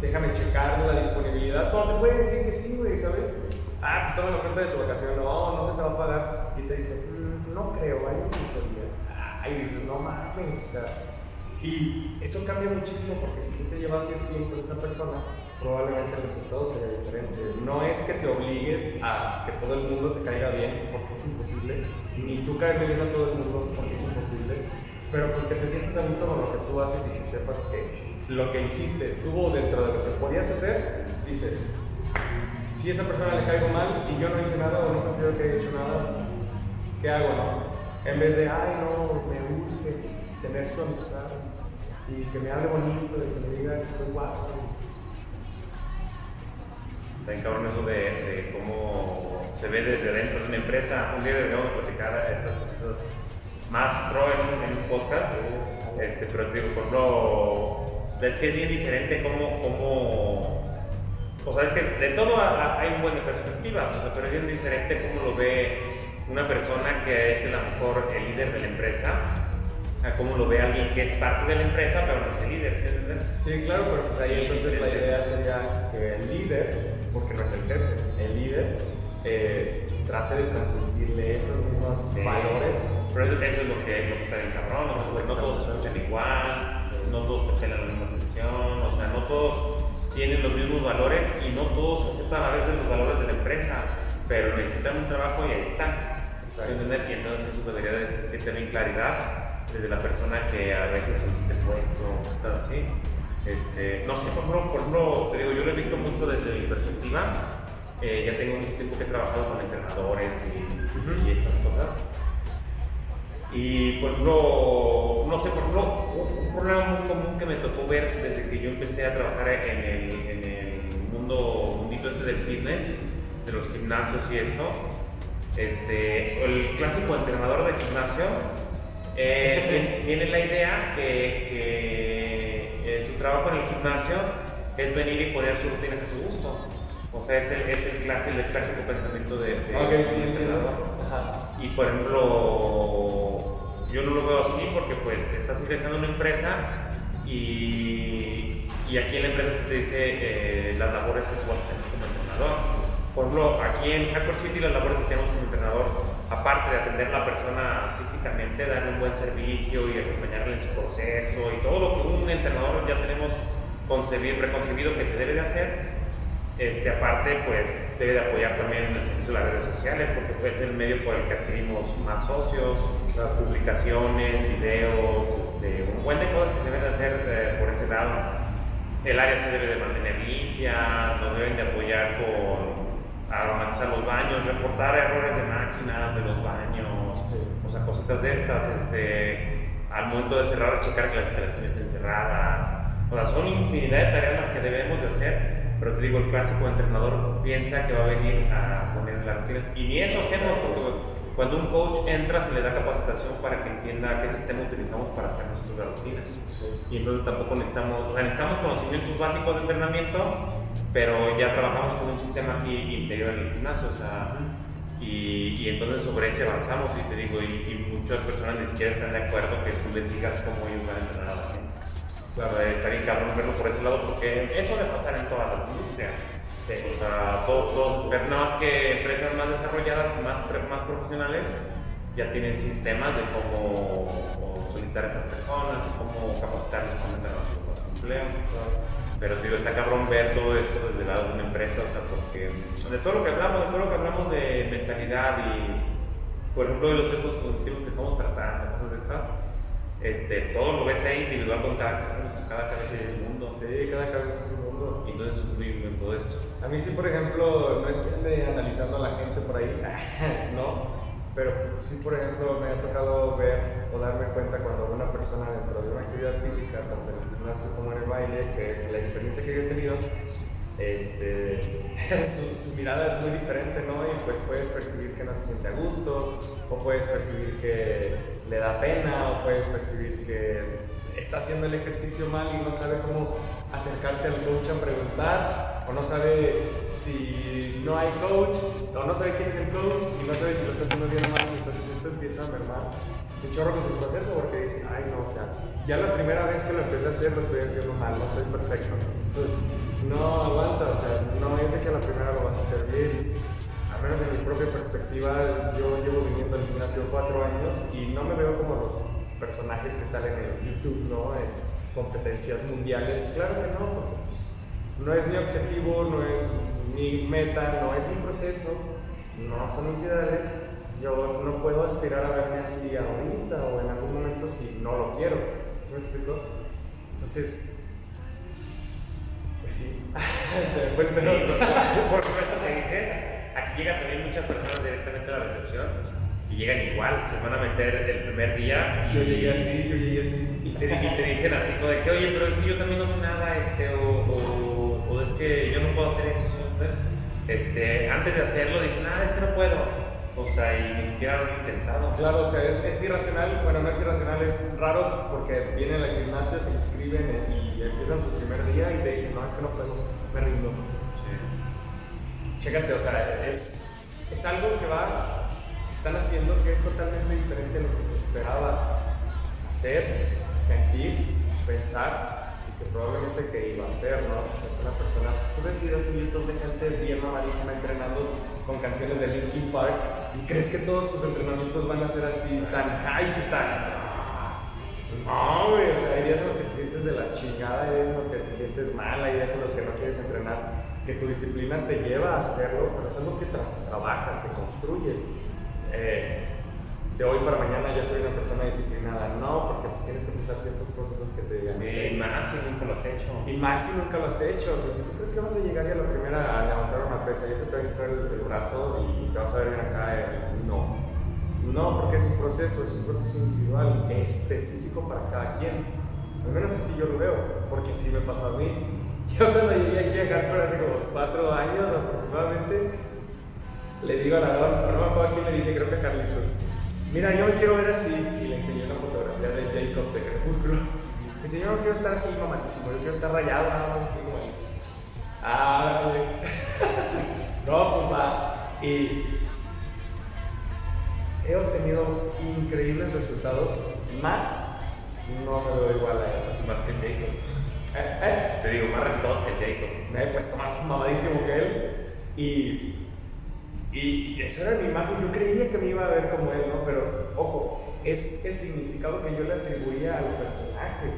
déjame checar la disponibilidad. Cuando te puede decir que sí, güey, ¿sabes? Ah, pues toma la cuenta de tu vacación, no, no se te va a pagar. Y te dice, "Mm, no creo, hay un día. Ah, y dices, no mames, o sea. Y eso cambia muchísimo porque si tú te llevas y es bien con esa persona, probablemente el resultado sería diferente. No es que te obligues a que todo el mundo te caiga bien, porque es imposible, ni tú caerle bien a todo el mundo, porque es imposible, pero porque te sientes a gusto con lo que tú haces y que sepas que lo que hiciste estuvo dentro de lo que podías hacer, dices, si a esa persona le caigo mal y yo no hice nada o no considero que haya hecho nada, ¿qué hago? No? En vez de, ay, no, me urge tener su amistad y que me hable bonito y que me diga que soy guapo. Está cabrón eso de, de cómo se ve desde dentro de una empresa. Un día deberíamos platicar estas cosas más pro en, un podcast, este, pero digo, por ejemplo, es que es bien diferente cómo, cómo o sea, es que de todo ha- ha- hay un buen de perspectivas, o sea, pero es bien diferente cómo lo ve una persona que es a lo mejor el líder de la empresa, a cómo lo ve alguien que es parte de la empresa, pero no es el líder, ¿sí? Sí, claro, pero pues ahí Sí, entonces la idea sería que el líder, porque no es el jefe, el líder eh, trate de transmitirle esos mismos Sí. valores. Pero eso, eso es lo que, lo que está bien cabrón, o sea, no todos se escuchan igual, no todos pelan la misma atención, o sea, no todos tienen los mismos valores y no todos aceptan a veces los valores de la empresa, pero necesitan un trabajo y ahí. ¿Sí entender? Y entonces eso debería de existir también claridad desde la persona que a veces solicita el puesto o cosas así. Este, no sé, por ejemplo, por ejemplo, te digo, yo lo he visto mucho desde mi perspectiva. Eh, ya tengo mucho tiempo que he trabajado con entrenadores y estas cosas. Y por ejemplo, no sé, por ejemplo, un problema muy común que me tocó ver desde que yo empecé a trabajar en el, en el mundo, mundito este del fitness, de los gimnasios y esto, este, el clásico entrenador de gimnasio eh, tien- tiene la idea que, que eh, su trabajo en el gimnasio es venir y poner sus rutinas a su gusto. O sea, es el, es el clásico, el clásico pensamiento de, de Ok, de sí, entrenador. Ajá. Y por ejemplo, yo no lo veo así porque pues estás ingresando a una empresa y, y aquí en la empresa se te dice eh, las labores que tú vas a tener como entrenador. Por ejemplo, aquí en Hacker City las labores que tenemos como entrenador, aparte de atender a la persona físicamente, darle un buen servicio y acompañarle en su proceso y todo lo que un entrenador ya tenemos concebido, preconcebido que se debe de hacer, este, aparte, pues debe de apoyar también en el servicio de las redes sociales, porque pues, es el medio por el que adquirimos más socios, publicaciones, videos, este, un buen de cosas que se deben de hacer eh, por ese lado. El área se debe de mantener limpia, nos deben de apoyar con aromatizar los baños, reportar errores de máquinas de los baños, Sí. o sea, cositas de estas, este, al momento de cerrar, checar que las instalaciones estén cerradas. O sea, son infinidad de tareas las que debemos de hacer, pero te digo, el clásico entrenador piensa que va a venir a poner las rutinas. Y ni eso hacemos, porque cuando un coach entra se le da capacitación para que entienda qué sistema utilizamos para hacer nuestras rutinas. Y entonces tampoco necesitamos, o sea, necesitamos conocimientos básicos de entrenamiento, pero ya trabajamos con un sistema aquí interior en el gimnasio, o sea, y, y entonces sobre ese avanzamos y te digo, y, y muchas personas ni siquiera están de acuerdo que tú les digas cómo ellos van a entrenar. Claro, eh, bien cabrón verlo por ese lado porque eso debe pasar en todas las industrias. Sí. O sea, todos, todos, pero nada más que empresas más desarrolladas y más, más profesionales ya tienen sistemas de cómo solicitar a esas personas, cómo capacitarlos para puesto de empleo. Pero digo, está cabrón ver todo esto desde el lado de una empresa, o sea, porque de todo lo que hablamos, de todo lo que hablamos de mentalidad y, por ejemplo, de los sesgos cognitivos que estamos tratando, cosas de estas, este, todo lo ves ahí individual con cada, cada cabeza Sí, es un mundo. Sí, cada cabeza es un mundo. Y entonces sufrir en todo esto. A mí sí, por ejemplo, no es que ande analizando a la gente por ahí, no, pero sí, por ejemplo, me ha tocado ver o darme cuenta cuando una persona dentro de una actividad física, tanto en el gimnasio como en el baile, que es la experiencia que yo he tenido, este, su, su mirada es muy diferente, ¿no? Y pues puedes percibir que no se siente a gusto, o puedes percibir que le da pena, o puedes percibir que está haciendo el ejercicio mal y no sabe cómo acercarse al coach a preguntar, o no sabe si no hay coach, o no sabe quién es el coach, y no sabe si lo está haciendo bien o mal, entonces esto empieza a mermar un chorro con su proceso porque dice, ay no, o sea, ya la primera vez que lo empecé a hacer lo estoy haciendo mal, no soy perfecto. Entonces, no aguanta, o sea, no es de que la primera lo vas a hacer bien. Al menos en mi propia perspectiva, yo llevo viniendo al gimnasio cuatro años y no me veo como los personajes que salen en YouTube, ¿no? En competencias mundiales. Claro que no, porque pues, no es mi objetivo, no es mi meta, no es mi proceso, no son mis ideales. Yo no puedo aspirar a verme así ahorita o en algún momento si no lo quiero. ¿Sí me explico? Entonces, pues sí. Se me fue el pelo. por supuesto te dije, aquí llegan también muchas personas directamente a la recepción y llegan igual, se van a meter el primer día y, Yo llegué así, yo llegué así. y te, y te dicen así como de que, oye, pero es que yo también no sé nada, este, o, o, o es que yo no puedo hacer eso. Este, antes de hacerlo dicen, ah, es que no puedo. O sea, y ni siquiera lo han intentado. Claro, o sea, es, es irracional, bueno, no es irracional, es raro porque vienen al gimnasio, se inscriben y empiezan su primer día y te dicen, no, es que no puedo, me rindo. Chécate, o sea, es, es algo que va, que están haciendo que es totalmente diferente a lo que se esperaba hacer, sentir, pensar y que probablemente que iba a hacer, ¿no? O sea, es una persona, pues tú ves videos en YouTube de gente bien mamadísima entrenando con canciones de Linkin Park y crees que todos tus entrenamientos van a ser así, tan hype, tan... No, güey, o sea, hay días en los que te sientes de la chingada, hay días en los que te sientes mal, hay días en los que no quieres entrenar, que tu disciplina te lleva a hacerlo, pero es algo que tra- trabajas, que construyes. Eh, de hoy para mañana ya soy una persona disciplinada, no, porque pues tienes que empezar ciertos procesos que te digan. Sí, más si nunca lo has hecho. Y más si nunca lo has hecho, o sea, si tú crees que vas a llegar ya a la primera a levantar una pesa y eso te va a inflar el, el brazo y te vas a ver bien acá, eh, no. No, porque es un proceso, es un proceso individual, específico para cada quien. Al menos así yo lo veo, porque así me pasó a mí. Yo cuando llegué aquí a Hartford hace como cuatro años aproximadamente, le digo a la no me acuerdo a quién le dije, creo que a Carlitos, mira, yo me quiero ver así, y le enseñé una fotografía de Jacob de Crepúsculo. Me dice, yo no quiero estar así mamadísimo, yo quiero estar rayado, nada más así como. Ah, güey. no, pues va. Y he obtenido increíbles resultados, más no me veo igual a él. Más que Jacob. Eh, eh, Te digo, más resultados que Jacob. me he puesto más mamadísimo que él y, y esa era mi imagen. Yo creía que me iba a ver como él, ¿no? Pero ojo, es el significado que yo le atribuía al personaje.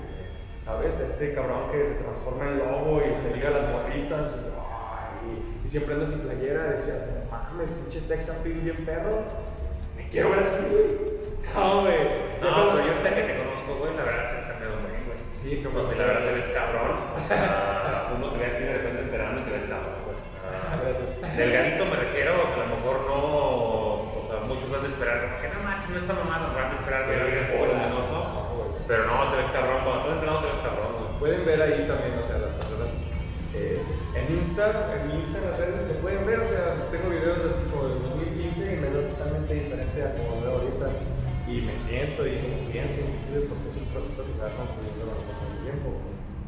¿Sabes? Este cabrón que se transforma en lobo y se liga a las morritas y, y siempre anda sin playera. Decía, mames, pinche sex appeal bien perro. Me quiero ver así, güey. No, güey. No, pero yo que te conozco, güey, la verdad se ha cambiado güey. Sí, como No sé, la verdad te ves cabrón. O sea, uno te ve aquí de repente enterando y te ves cabrón, güey. Ah, Delgadito me refiero, o sea, a lo mejor no. O sea, muchos van a esperar, como que no manches, no está mamado, van a esperar a alguien voluminoso. Pero no, te ves cabrón, cuando estás entrenado te ves cabrón. Pueden ver ahí también, o sea, las personas eh, en Insta, en mi Insta, en las redes, te pueden ver, o sea, tengo videos así como del 2015 y me veo totalmente diferente a como. Y me siento y pienso, inclusive, porque es un proceso que se va construyendo con el tiempo.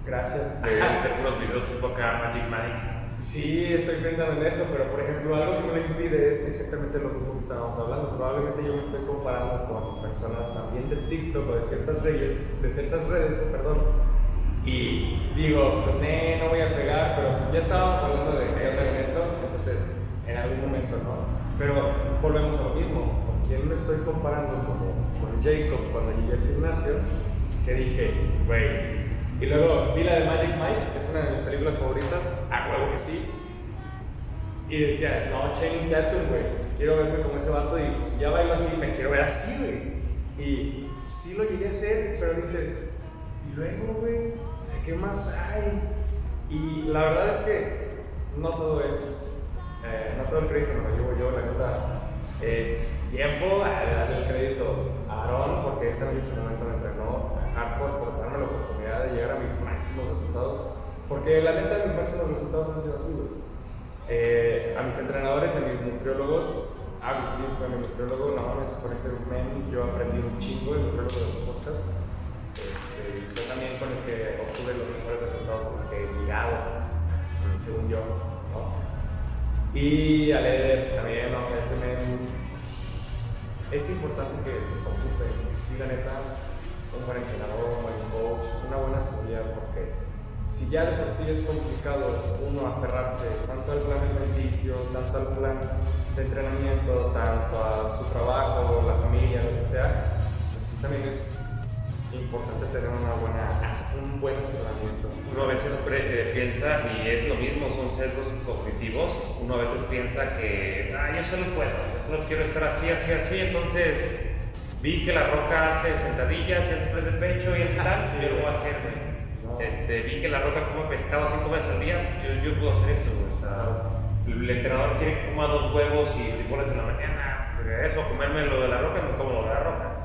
Gracias. De hacer unos videos tipo acá, Magic Mike. Sí, estoy pensando en eso, pero por ejemplo, algo que me lo impide es exactamente lo mismo que estábamos hablando. Probablemente yo me estoy comparando con personas también de TikTok o de ciertas redes, de ciertas redes, perdón. Y digo, pues ne, no voy a pegar, pero pues ya estábamos hablando de qué onda con eso, entonces en algún momento, ¿no? Pero volvemos a lo mismo. ¿Con quién me estoy comparando? Como con Jacob cuando llegué al gimnasio, que dije, güey. Y luego vi la de Magic Mike, es una de mis películas favoritas, a que sí. Y decía, no, Channing Tatum, güey, quiero verme como ese vato y si ya bailo así, me quiero ver así, güey. Y sí lo llegué a hacer, pero dices, ¿y luego, güey? O sea, ¿qué más hay? Y la verdad es que no todo es, eh, no todo el crédito me lo llevo yo, la neta, es tiempo, a darle el crédito a Aaron, porque su momento me entrenó, Hardcore por darme la oportunidad de llegar a mis máximos resultados, porque la neta mis máximos resultados han sido aquí. Eh, a mis entrenadores, a mis nutriólogos, Agustín fue mi nutriólogo, no mames, con ese men yo aprendí un chingo, el nutriólogo de los podcasts. Este, también con el que obtuve los mejores resultados los que he llegado, según yo, ¿no? Y a leer también, o sea, ese men es importante que ocupe, sí, la neta, un buen entrenador, un buen coach, una buena seguridad, porque si ya de por sí es complicado uno aferrarse tanto al plan alimenticio, tanto al plan de entrenamiento, tanto a su trabajo, la familia, lo que sea, pues sí también es importante tener una buena, un buen asesoramiento. Uno a veces eh, piensa, y es lo mismo, son sesgos cognitivos, uno a veces piensa que, ah, yo solo puedo, yo solo quiero estar así, así, así, entonces vi que la roca hace sentadillas, hace press de pecho y así tal, yo lo voy a hacer, Este, vi que la roca come pescado cinco veces al día, pues yo, yo puedo hacer eso, o sea, el entrenador quiere que coma dos huevos y frijoles en la mañana, eso, comerme lo de la roca, no como lo de la roca.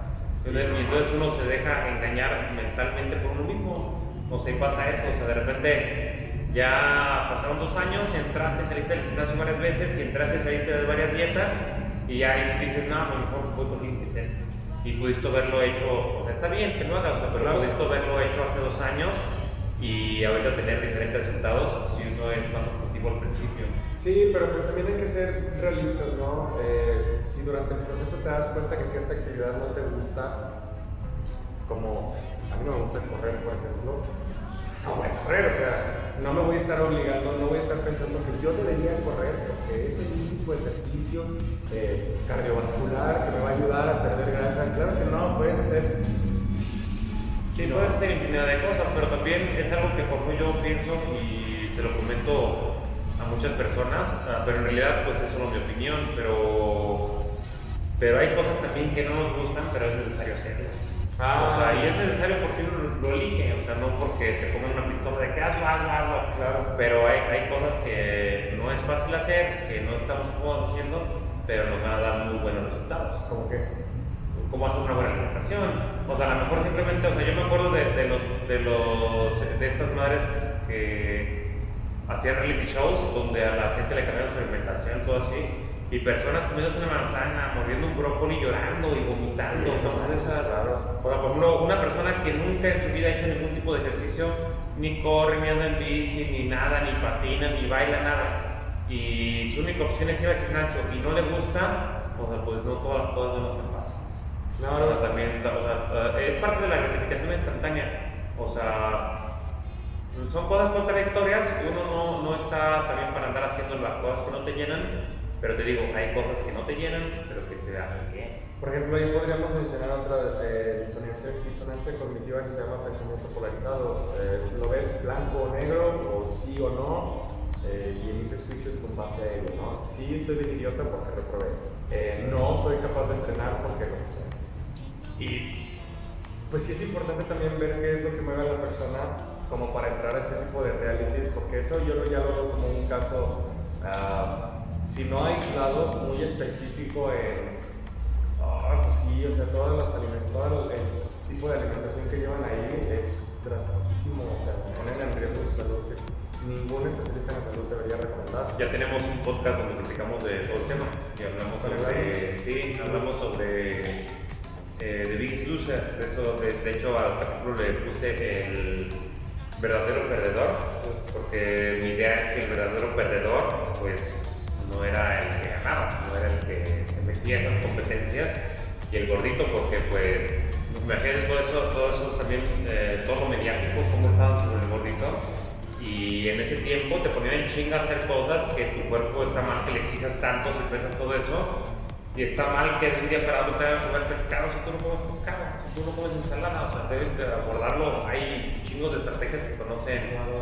Entonces, y entonces uno se deja engañar mentalmente por uno mismo. No sé, pasa eso, o sea, de repente ya pasaron dos años, entraste, saliste del gimnasio varias veces, y entraste, saliste de varias dietas, y ya ahí dices, no, a lo mejor voy con Y pudiste haberlo hecho, está bien que no hagas, pero claro. pudiste haberlo hecho hace dos años y ahorita tener diferentes resultados si uno es más al principio. Sí, pero pues también hay que ser realistas, ¿no? Eh, si durante el proceso te das cuenta que cierta actividad no te gusta, como a mí no me gusta correr, por ejemplo, no voy a correr, o sea, no me voy a estar obligando, no voy a estar pensando que yo debería correr porque es el único ejercicio eh, cardiovascular que me va a ayudar a perder grasa. Claro que no, puedes hacer Sí, puedes hacer infinidad de cosas, pero también es algo que por yo pienso y se lo comento muchas personas, pero en realidad pues es solo mi opinión, pero, pero hay cosas también que no nos gustan, pero es necesario hacerlas. Ah, o sea, y es necesario porque uno lo elige, o sea, no porque te pongan una pistola de que hazlo, hazlo, hazlo. Claro. Pero hay, hay cosas que no es fácil hacer, que no estamos cómodos haciendo, pero nos van a dar muy buenos resultados. ¿Cómo qué? cómo hacer una buena alimentación. O sea, a lo mejor simplemente, o sea, yo me acuerdo de, de los, de, los, de estas madres que hacían reality shows donde a la gente le cambiaron su alimentación, todo así, y personas comiendo una manzana, mordiendo un brócoli, llorando y vomitando, cosas de esas. por ejemplo, una persona que nunca en su vida ha hecho ningún tipo de ejercicio, ni corre, ni anda en bici, ni nada, ni patina, ni baila, nada, y su única opción es ir al gimnasio y no le gusta, o sea, pues no todas las cosas van a ser fáciles. Claro. también, o sea, es parte de la gratificación instantánea. O sea, son cosas contradictorias, uno no, no, está también para andar haciendo las cosas que no te llenan, pero te digo, hay cosas que no te llenan, pero que te hacen bien. Por ejemplo, ahí podríamos mencionar otra eh, disonancia, disonancia, cognitiva que se llama pensamiento polarizado. Eh, ¿Lo ves blanco o negro, o sí o no? Eh, y emites juicios con base a ello, ¿no? Sí, estoy bien idiota porque reprobé. Eh, no soy capaz de entrenar porque no sé. Y pues sí es importante también ver qué es lo que mueve a la persona como para entrar a este tipo de realities, porque eso yo ya lo veo como un caso, uh, si no aislado, muy específico en, oh, pues sí, o sea, todo el, tipo de alimentación que llevan ahí es drastiquísimo, o sea, ponen en riesgo su salud que ningún especialista en la salud debería recomendar. Ya tenemos un podcast donde platicamos de todo el tema y hablamos sobre, sí, hablamos sobre eh, de Big Loser, de eso, de, de hecho al capítulo le puse el verdadero perdedor, pues, porque mi idea es que el verdadero perdedor, pues, no era el que ganaba, no era el que se metía en esas competencias, y el gordito, porque, pues, imagínate todo eso, todo eso también, eh, todo lo mediático, cómo estaban sobre el gordito, y en ese tiempo te ponían en chinga hacer cosas que tu cuerpo está mal que le exijas tanto, si pesas todo eso, y está mal que de un día para otro te hagan comer pescado si tú no comes pescado, tú no comes ensalada, o sea, deben de abordarlo. Hay chingos de estrategias que conocen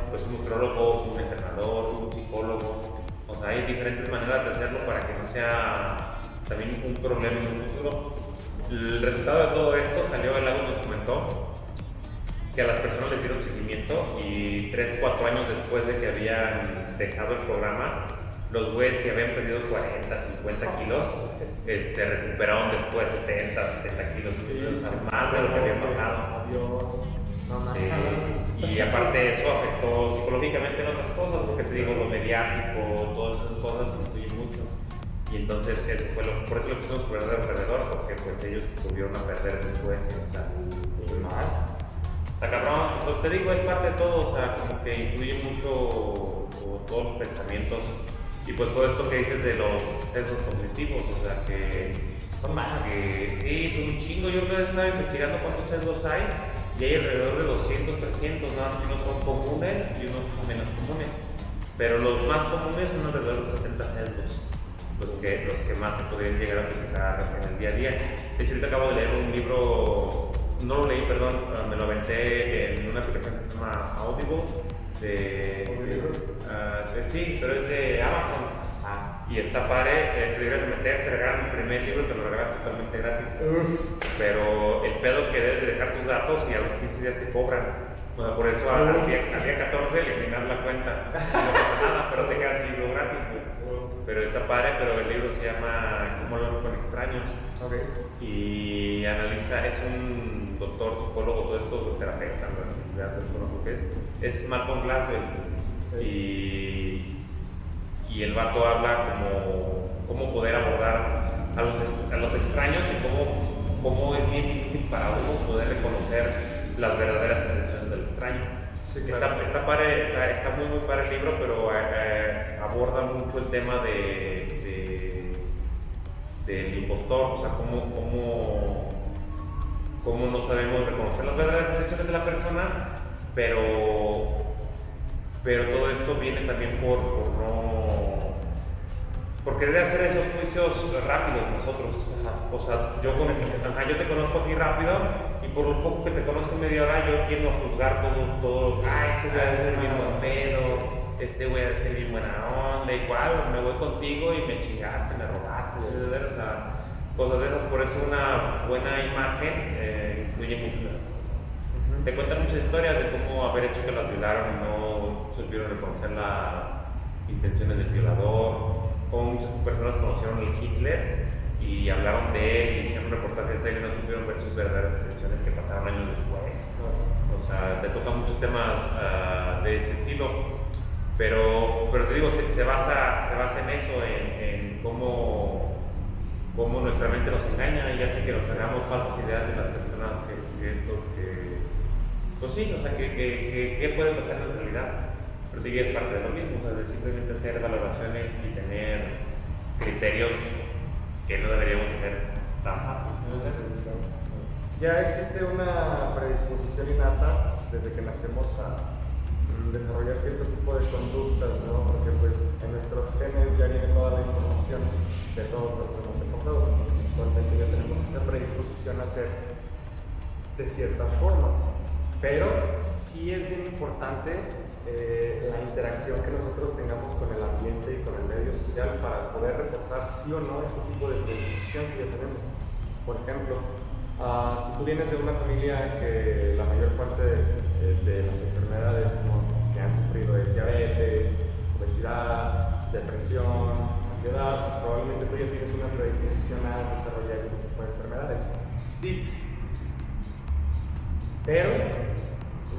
pues, un nutriólogo, un entrenador, un psicólogo. O sea, hay diferentes maneras de hacerlo para que no sea también un problema en un futuro. el resultado de todo esto salió, el lago nos comentó que a las personas les dieron seguimiento y 3, 4 años después de que habían dejado el programa, los güeyes que habían perdido 40, 50 kilos, este, recuperaron después 70, 70 kilos, o sea, más de lo que habían bajado. Adiós. No. Sí, y aparte eso afectó psicológicamente en otras cosas, porque te digo, lo mediático, todas esas cosas influyen mucho. Y entonces eso fue lo, por eso lo pusimos verdadero perdedor, porque pues ellos tuvieron a perder después, o sea, ¿Y más? Está cabrón, entonces te digo, es parte de todo, o sea, como que influye mucho todos los pensamientos y pues todo esto que dices de los sesgos cognitivos, o sea, que Son más. que sí, son un chingo. Yo vez estaba investigando cuántos sesgos hay y hay alrededor de 200, 300, nada más que unos son comunes y unos son menos comunes. Pero los más comunes son alrededor de 70 sesgos, los que, los que más se podrían llegar a utilizar en el día a día. De hecho, ahorita acabo de leer un libro, no lo leí, perdón, ah, me lo aventé en una aplicación que se llama Audible. Ah, de- sí, pero es de Amazon. Ah. Y está padre, eh, te debes de meter, te regalan el primer libro, te lo regalan totalmente gratis. Uf. Pero el pedo que debes de dejar tus datos y a los 15 días te cobran. Por eso al, al día, al día 14 eliminar la cuenta. No pasa nada, pero te quedas el libro gratis. güey. Pero está padre, pero el libro se llama Cómo hablar con extraños. Y analiza, es un doctor, psicólogo, todo esto, terapeuta, ¿no? ya desconozco qué es. Es Malcolm Gladwell. Y, y el vato habla como cómo poder abordar a los, a los extraños y cómo, cómo es bien difícil para uno poder reconocer las verdaderas intenciones del extraño. Sí, Está, claro. está, padre, está, está muy muy padre el libro, pero eh, eh, aborda mucho el tema de, de- del impostor, o sea, cómo, cómo, cómo no sabemos reconocer las verdaderas intenciones de la persona, pero, pero todo esto viene también por, por no por querer hacer esos juicios rápidos nosotros. O sea, yo, con- ajá, yo te conozco a ti rápido y por lo poco que te conozco media hora, yo tiendo a juzgar todo, todos, ah, este güey de ser bien buen pedo, este güey ha de ser bien buena onda, igual, me voy contigo y me chingaste, me robaste, o sea, cosas de esas. Por eso una buena imagen eh, influye mucho en las cosas. Ujú. Te cuentan muchas historias de cómo haber hecho que las violaron y no supieron reconocer las intenciones del violador, cómo muchas personas conocieron el Hitler y hablaron de él y hicieron reportajes de él y no supieron ver sus verdaderas intenciones que pasaron años después. O sea, te tocan muchos temas ah, de ese estilo, pero, pero te digo, se, basa, se basa en eso, en, cómo, cómo nuestra mente nos engaña y hace que nos hagamos falsas ideas de las personas que, que esto, pues sí, o sea, que, que, que puede pasar en realidad. Pero sí es parte de lo mismo, o sea, de simplemente hacer valoraciones y tener criterios que no deberíamos hacer tan fáciles. Ya existe una predisposición innata desde que nacemos a desarrollar cierto tipo de conductas, ¿no? Porque pues en nuestros genes ya viene toda la información de todos nuestros antepasados, entonces usualmente ya tenemos esa predisposición a ser de cierta forma. Pero sí es bien importante eh, la interacción que nosotros tengamos con el ambiente y con el medio social para poder reforzar sí o no ese tipo de predisposición que ya tenemos. Por ejemplo, ah, si tú vienes de una familia que la mayor parte de, de- de las enfermedades ¿no? que han sufrido es diabetes, obesidad, depresión, ansiedad, pues probablemente tú ya tienes una predisposición a desarrollar este tipo de enfermedades. Sí, pero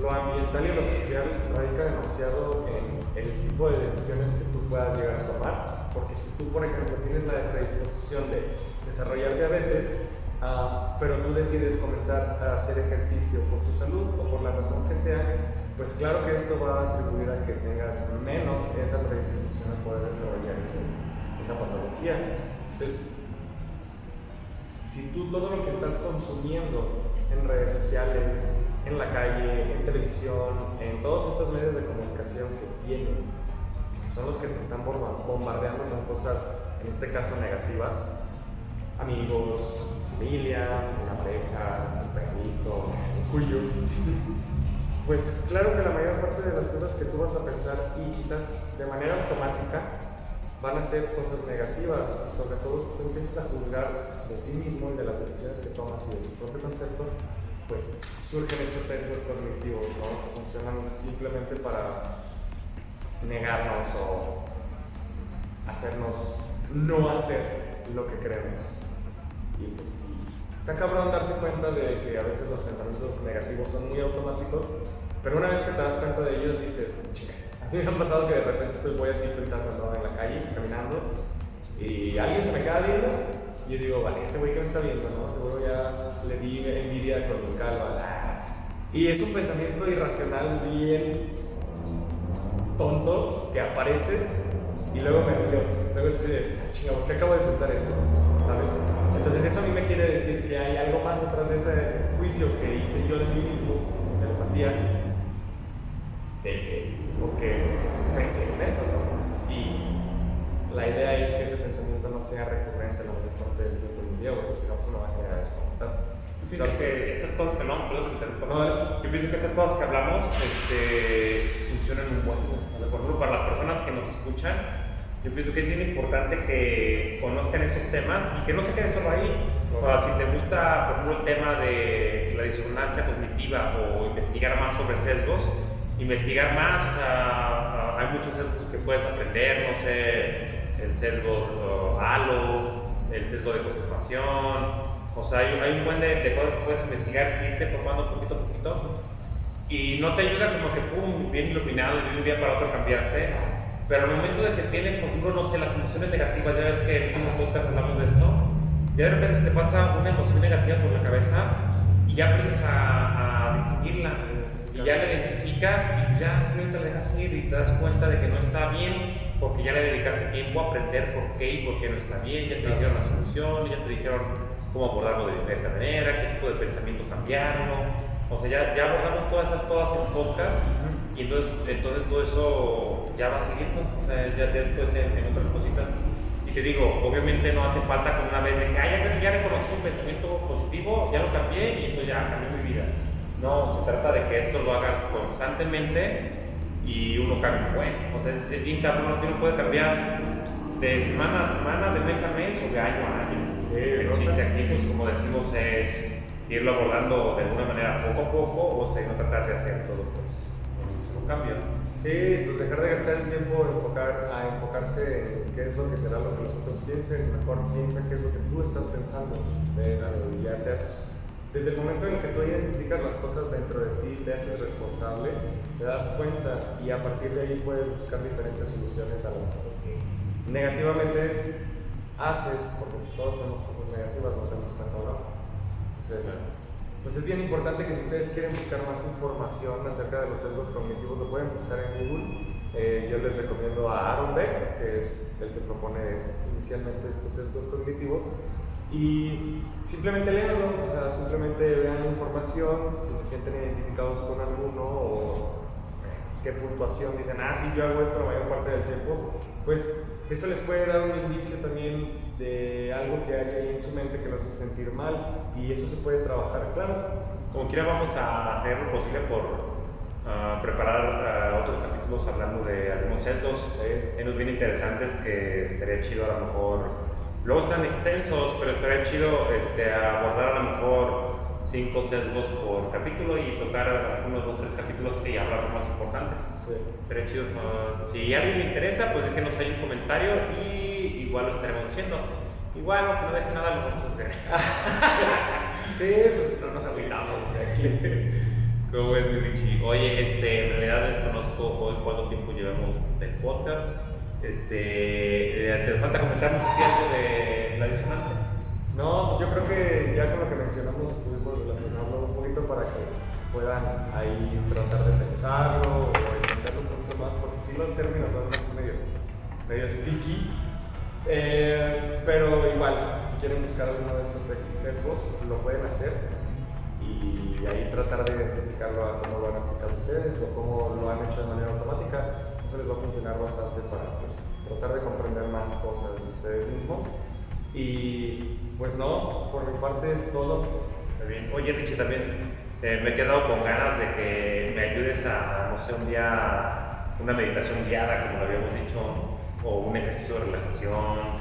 lo ambiental y lo social radica demasiado en el tipo de decisiones que tú puedas llegar a tomar. Porque si tú, por ejemplo, tienes la predisposición de desarrollar diabetes, ah, pero tú decides comenzar a hacer ejercicio por tu salud o por la razón que sea, pues claro que esto va a atribuir a que tengas menos esa predisposición a poder desarrollar ese- esa patología. Entonces, si tú todo lo que estás consumiendo en redes sociales, en la calle, en televisión, en todos estos medios de comunicación que tienes, que son los que te están bomba- bombardeando con cosas, en este caso negativas, amigos, familia, una pareja, un perrito, un cuyo, pues claro que la mayor parte de las cosas que tú vas a pensar y quizás de manera automática van a ser cosas negativas y sobre todo si tú empiezas a juzgar de ti mismo y de las decisiones que tomas y de tu propio concepto, pues surgen estos sesgos cognitivos, ¿no? Que funcionan simplemente para negarnos o hacernos no hacer lo que queremos. Y pues está cabrón darse cuenta de que a veces los pensamientos negativos son muy automáticos, pero una vez que te das cuenta de ellos dices, chica, me ha pasado que de repente estoy, voy así pensando ¿no? en la calle, caminando, y alguien se me queda viendo, y yo digo, vale, ese güey que me está viendo, ¿no? Seguro ya le di envidia con mi calva. Y es un pensamiento irracional bien tonto que aparece y luego me río. Luego es así de, chinga, ¿por qué acabo de pensar eso? ¿Sabes? Entonces eso a mí me quiere decir que hay algo más detrás de ese juicio que hice yo de mí mismo, de la empatía, de que, porque pensé en eso, ¿no? Y la idea es que ese pensamiento no sea recurrente en la mayor parte del tiempo del día, porque si no, pues no va a generar desconectar. Sí, o sea, que estas cosas que hablamos, perdón, no, yo pienso que estas cosas que hablamos este, funcionan un buen. Por ejemplo, para las personas que nos escuchan, yo pienso que es bien importante que conozcan esos temas y que no se queden solo ahí. O sea, si te gusta, por ejemplo, el tema de la disonancia cognitiva o investigar más sobre sesgos, investigar más, o sea, hay muchos sesgos que puedes aprender, no sé, el sesgo halo, el sesgo de confirmación, o sea, hay, un buen de, cosas que puedes investigar irte formando poquito a poquito. Y no te ayuda como que, pum, bien iluminado y de un día para otro cambiaste. Pero al momento de que tienes, por ejemplo, no sé, las emociones negativas, ya ves que en un podcast hablamos de esto, ya de repente se te pasa una emoción negativa por la cabeza y ya aprendes a, a distinguirla. Y ya la identificas ya simplemente la dejas ir y te das cuenta de que no está bien porque ya le dedicaste tiempo a aprender por qué y por qué no está bien, ya te dijeron la solución, ya te dijeron cómo abordarlo de diferente manera, qué tipo de pensamiento cambiarlo. O sea, ya, ya abordamos todas esas cosas en podcast y entonces, entonces todo eso ya va siguiendo, o sea, ya, después en, otras cositas. Y te digo, obviamente no hace falta con una vez de que, ah, ya, ya reconocí un pensamiento positivo, ya lo cambié y entonces ya cambié mi vida. No, se trata de que esto lo hagas constantemente y uno cambia. Bueno, o sea, es, bien cabrón, uno puede cambiar de semana a semana, de mes a mes o de año a año. Sí, el chiste aquí, pues como decimos, es irlo abordando de alguna manera poco a poco o sea, no tratar de hacer todo pues un cambio. Sí, pues dejar de gastar el tiempo enfocar, a enfocarse en qué es lo que será lo que los otros piensen, mejor piensa qué es lo que tú estás pensando de eso y ya te haces. Desde el momento en que tú identificas las cosas dentro de ti, te haces responsable, te das cuenta y a partir de ahí puedes buscar diferentes soluciones a las cosas que negativamente haces, porque pues todos hacemos cosas negativas, nos hemos cuenta no. Entonces, pues es bien importante que si ustedes quieren buscar más información acerca de los sesgos cognitivos, lo pueden buscar en Google. Eh, yo les recomiendo a Aaron Beck, que es el que propone inicialmente estos sesgos cognitivos. Y simplemente leanlos, o sea, simplemente vean la información, si se sienten identificados con alguno o qué puntuación dicen, ah, sí, yo hago esto la mayor parte del tiempo, pues eso les puede dar un indicio también de algo que hay en su mente que los hace sentir mal y eso se puede trabajar, claro. Como quiera vamos a hacer lo posible por uh, preparar uh, otros capítulos hablando de algunos sesgos, sí. unos bien interesantes que estaría chido a lo mejor, luego están extensos, pero estaría chido este, abordar a lo mejor cinco sesgos por capítulo y tocar unos dos, tres capítulos y hablar los más importantes. Sí. Sería chido. si a alguien le interesa, pues déjenos ahí un comentario y igual lo estaremos diciendo. Igual, aunque no deje nada, lo vamos a hacer. sí, pues no nos agüitamos aquí. ¿Cómo es, Richie? Oye, este, en realidad desconozco hoy cuánto tiempo llevamos del podcast. Este, eh, ¿Te falta comentarnos algo de la disonancia? No, pues yo creo que ya con lo que mencionamos pudimos relacionarlo un poquito para que puedan ahí tratar de pensarlo o entenderlo un poquito más, porque sí los términos son medios, medios picky, eh, pero igual, si quieren buscar alguno de estos sesgos, lo pueden hacer y ahí tratar de identificarlo a cómo lo han aplicado ustedes o cómo lo han hecho de manera automática. Eso les va a funcionar bastante para pues, tratar de comprender más cosas de ustedes mismos. Y pues no, por mi parte es todo. bien. Oye, Richie, también eh, me he quedado con ganas de que me ayudes a, no sé, un día, una meditación guiada, como lo habíamos dicho, o un ejercicio de relajación,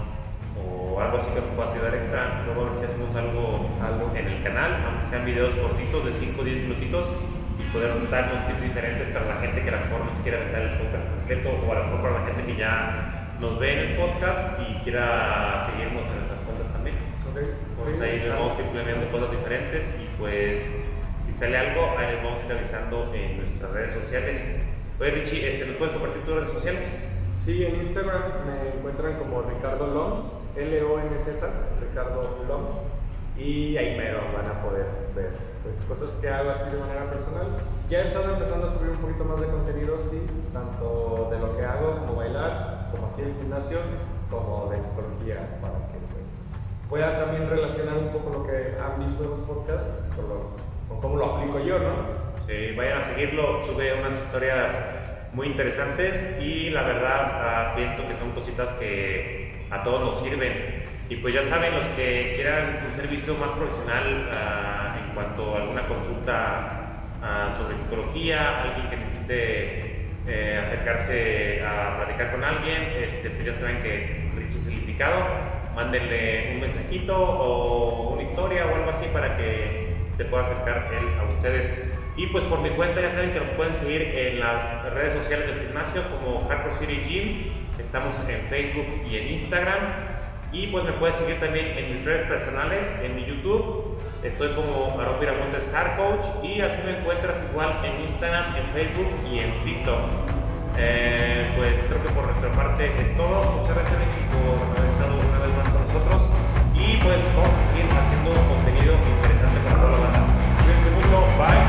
o algo así que nos pueda ayudar extra, luego si hacemos algo, en el canal, aunque sean videos cortitos de 5 o 10 minutitos y poder dar unos tips diferentes para la gente que a lo mejor no se quiera meter el podcast completo o a lo mejor para la gente que ya nos ve en el podcast y quiera seguirnos en nuestras cuentas también. Okay. Pues ahí les vamos implementando cosas diferentes y pues si sale algo, ahí les vamos a ir avisando en nuestras redes sociales. Oye Richie, este, ¿nos puedes compartir tus redes sociales? Sí, en Instagram me encuentran como Ricardo Loms, L-O-M-Z, Ricardo Loms, y ahí me lo van a poder ver. Pues cosas que hago así de manera personal. Ya he estado empezando a subir un poquito más de contenido, sí, tanto de lo que hago como bailar, como aquí en el gimnasio, como de psicología, para que pues puedan también relacionar un poco lo que han visto en los podcasts con, con cómo lo aplico yo, ¿no? Sí, vayan a seguirlo, sube unas historias muy interesantes y la verdad ah, pienso que son cositas que a todos nos sirven. Y pues ya saben, los que quieran un servicio más profesional ah, en cuanto a alguna consulta ah, sobre psicología, alguien que necesite eh, acercarse a platicar con alguien, este, pues ya saben que Rich es el indicado. Mándenle un mensajito o una historia o algo así para que se pueda acercar él a ustedes. Y pues por mi cuenta ya saben que nos pueden seguir en las redes sociales del gimnasio como Hardcore City Gym. Estamos en Facebook y en Instagram. Y pues me puedes seguir también en mis redes personales, en mi YouTube. Estoy como Aaron Miramontes Hard Coach y así me encuentras igual en Instagram, en Facebook y en TikTok. Eh, pues creo que por nuestra parte es todo. Muchas gracias por haber estado una vez más con nosotros y pues vamos a seguir haciendo contenido interesante para toda la banda. Cuídense mucho, bye.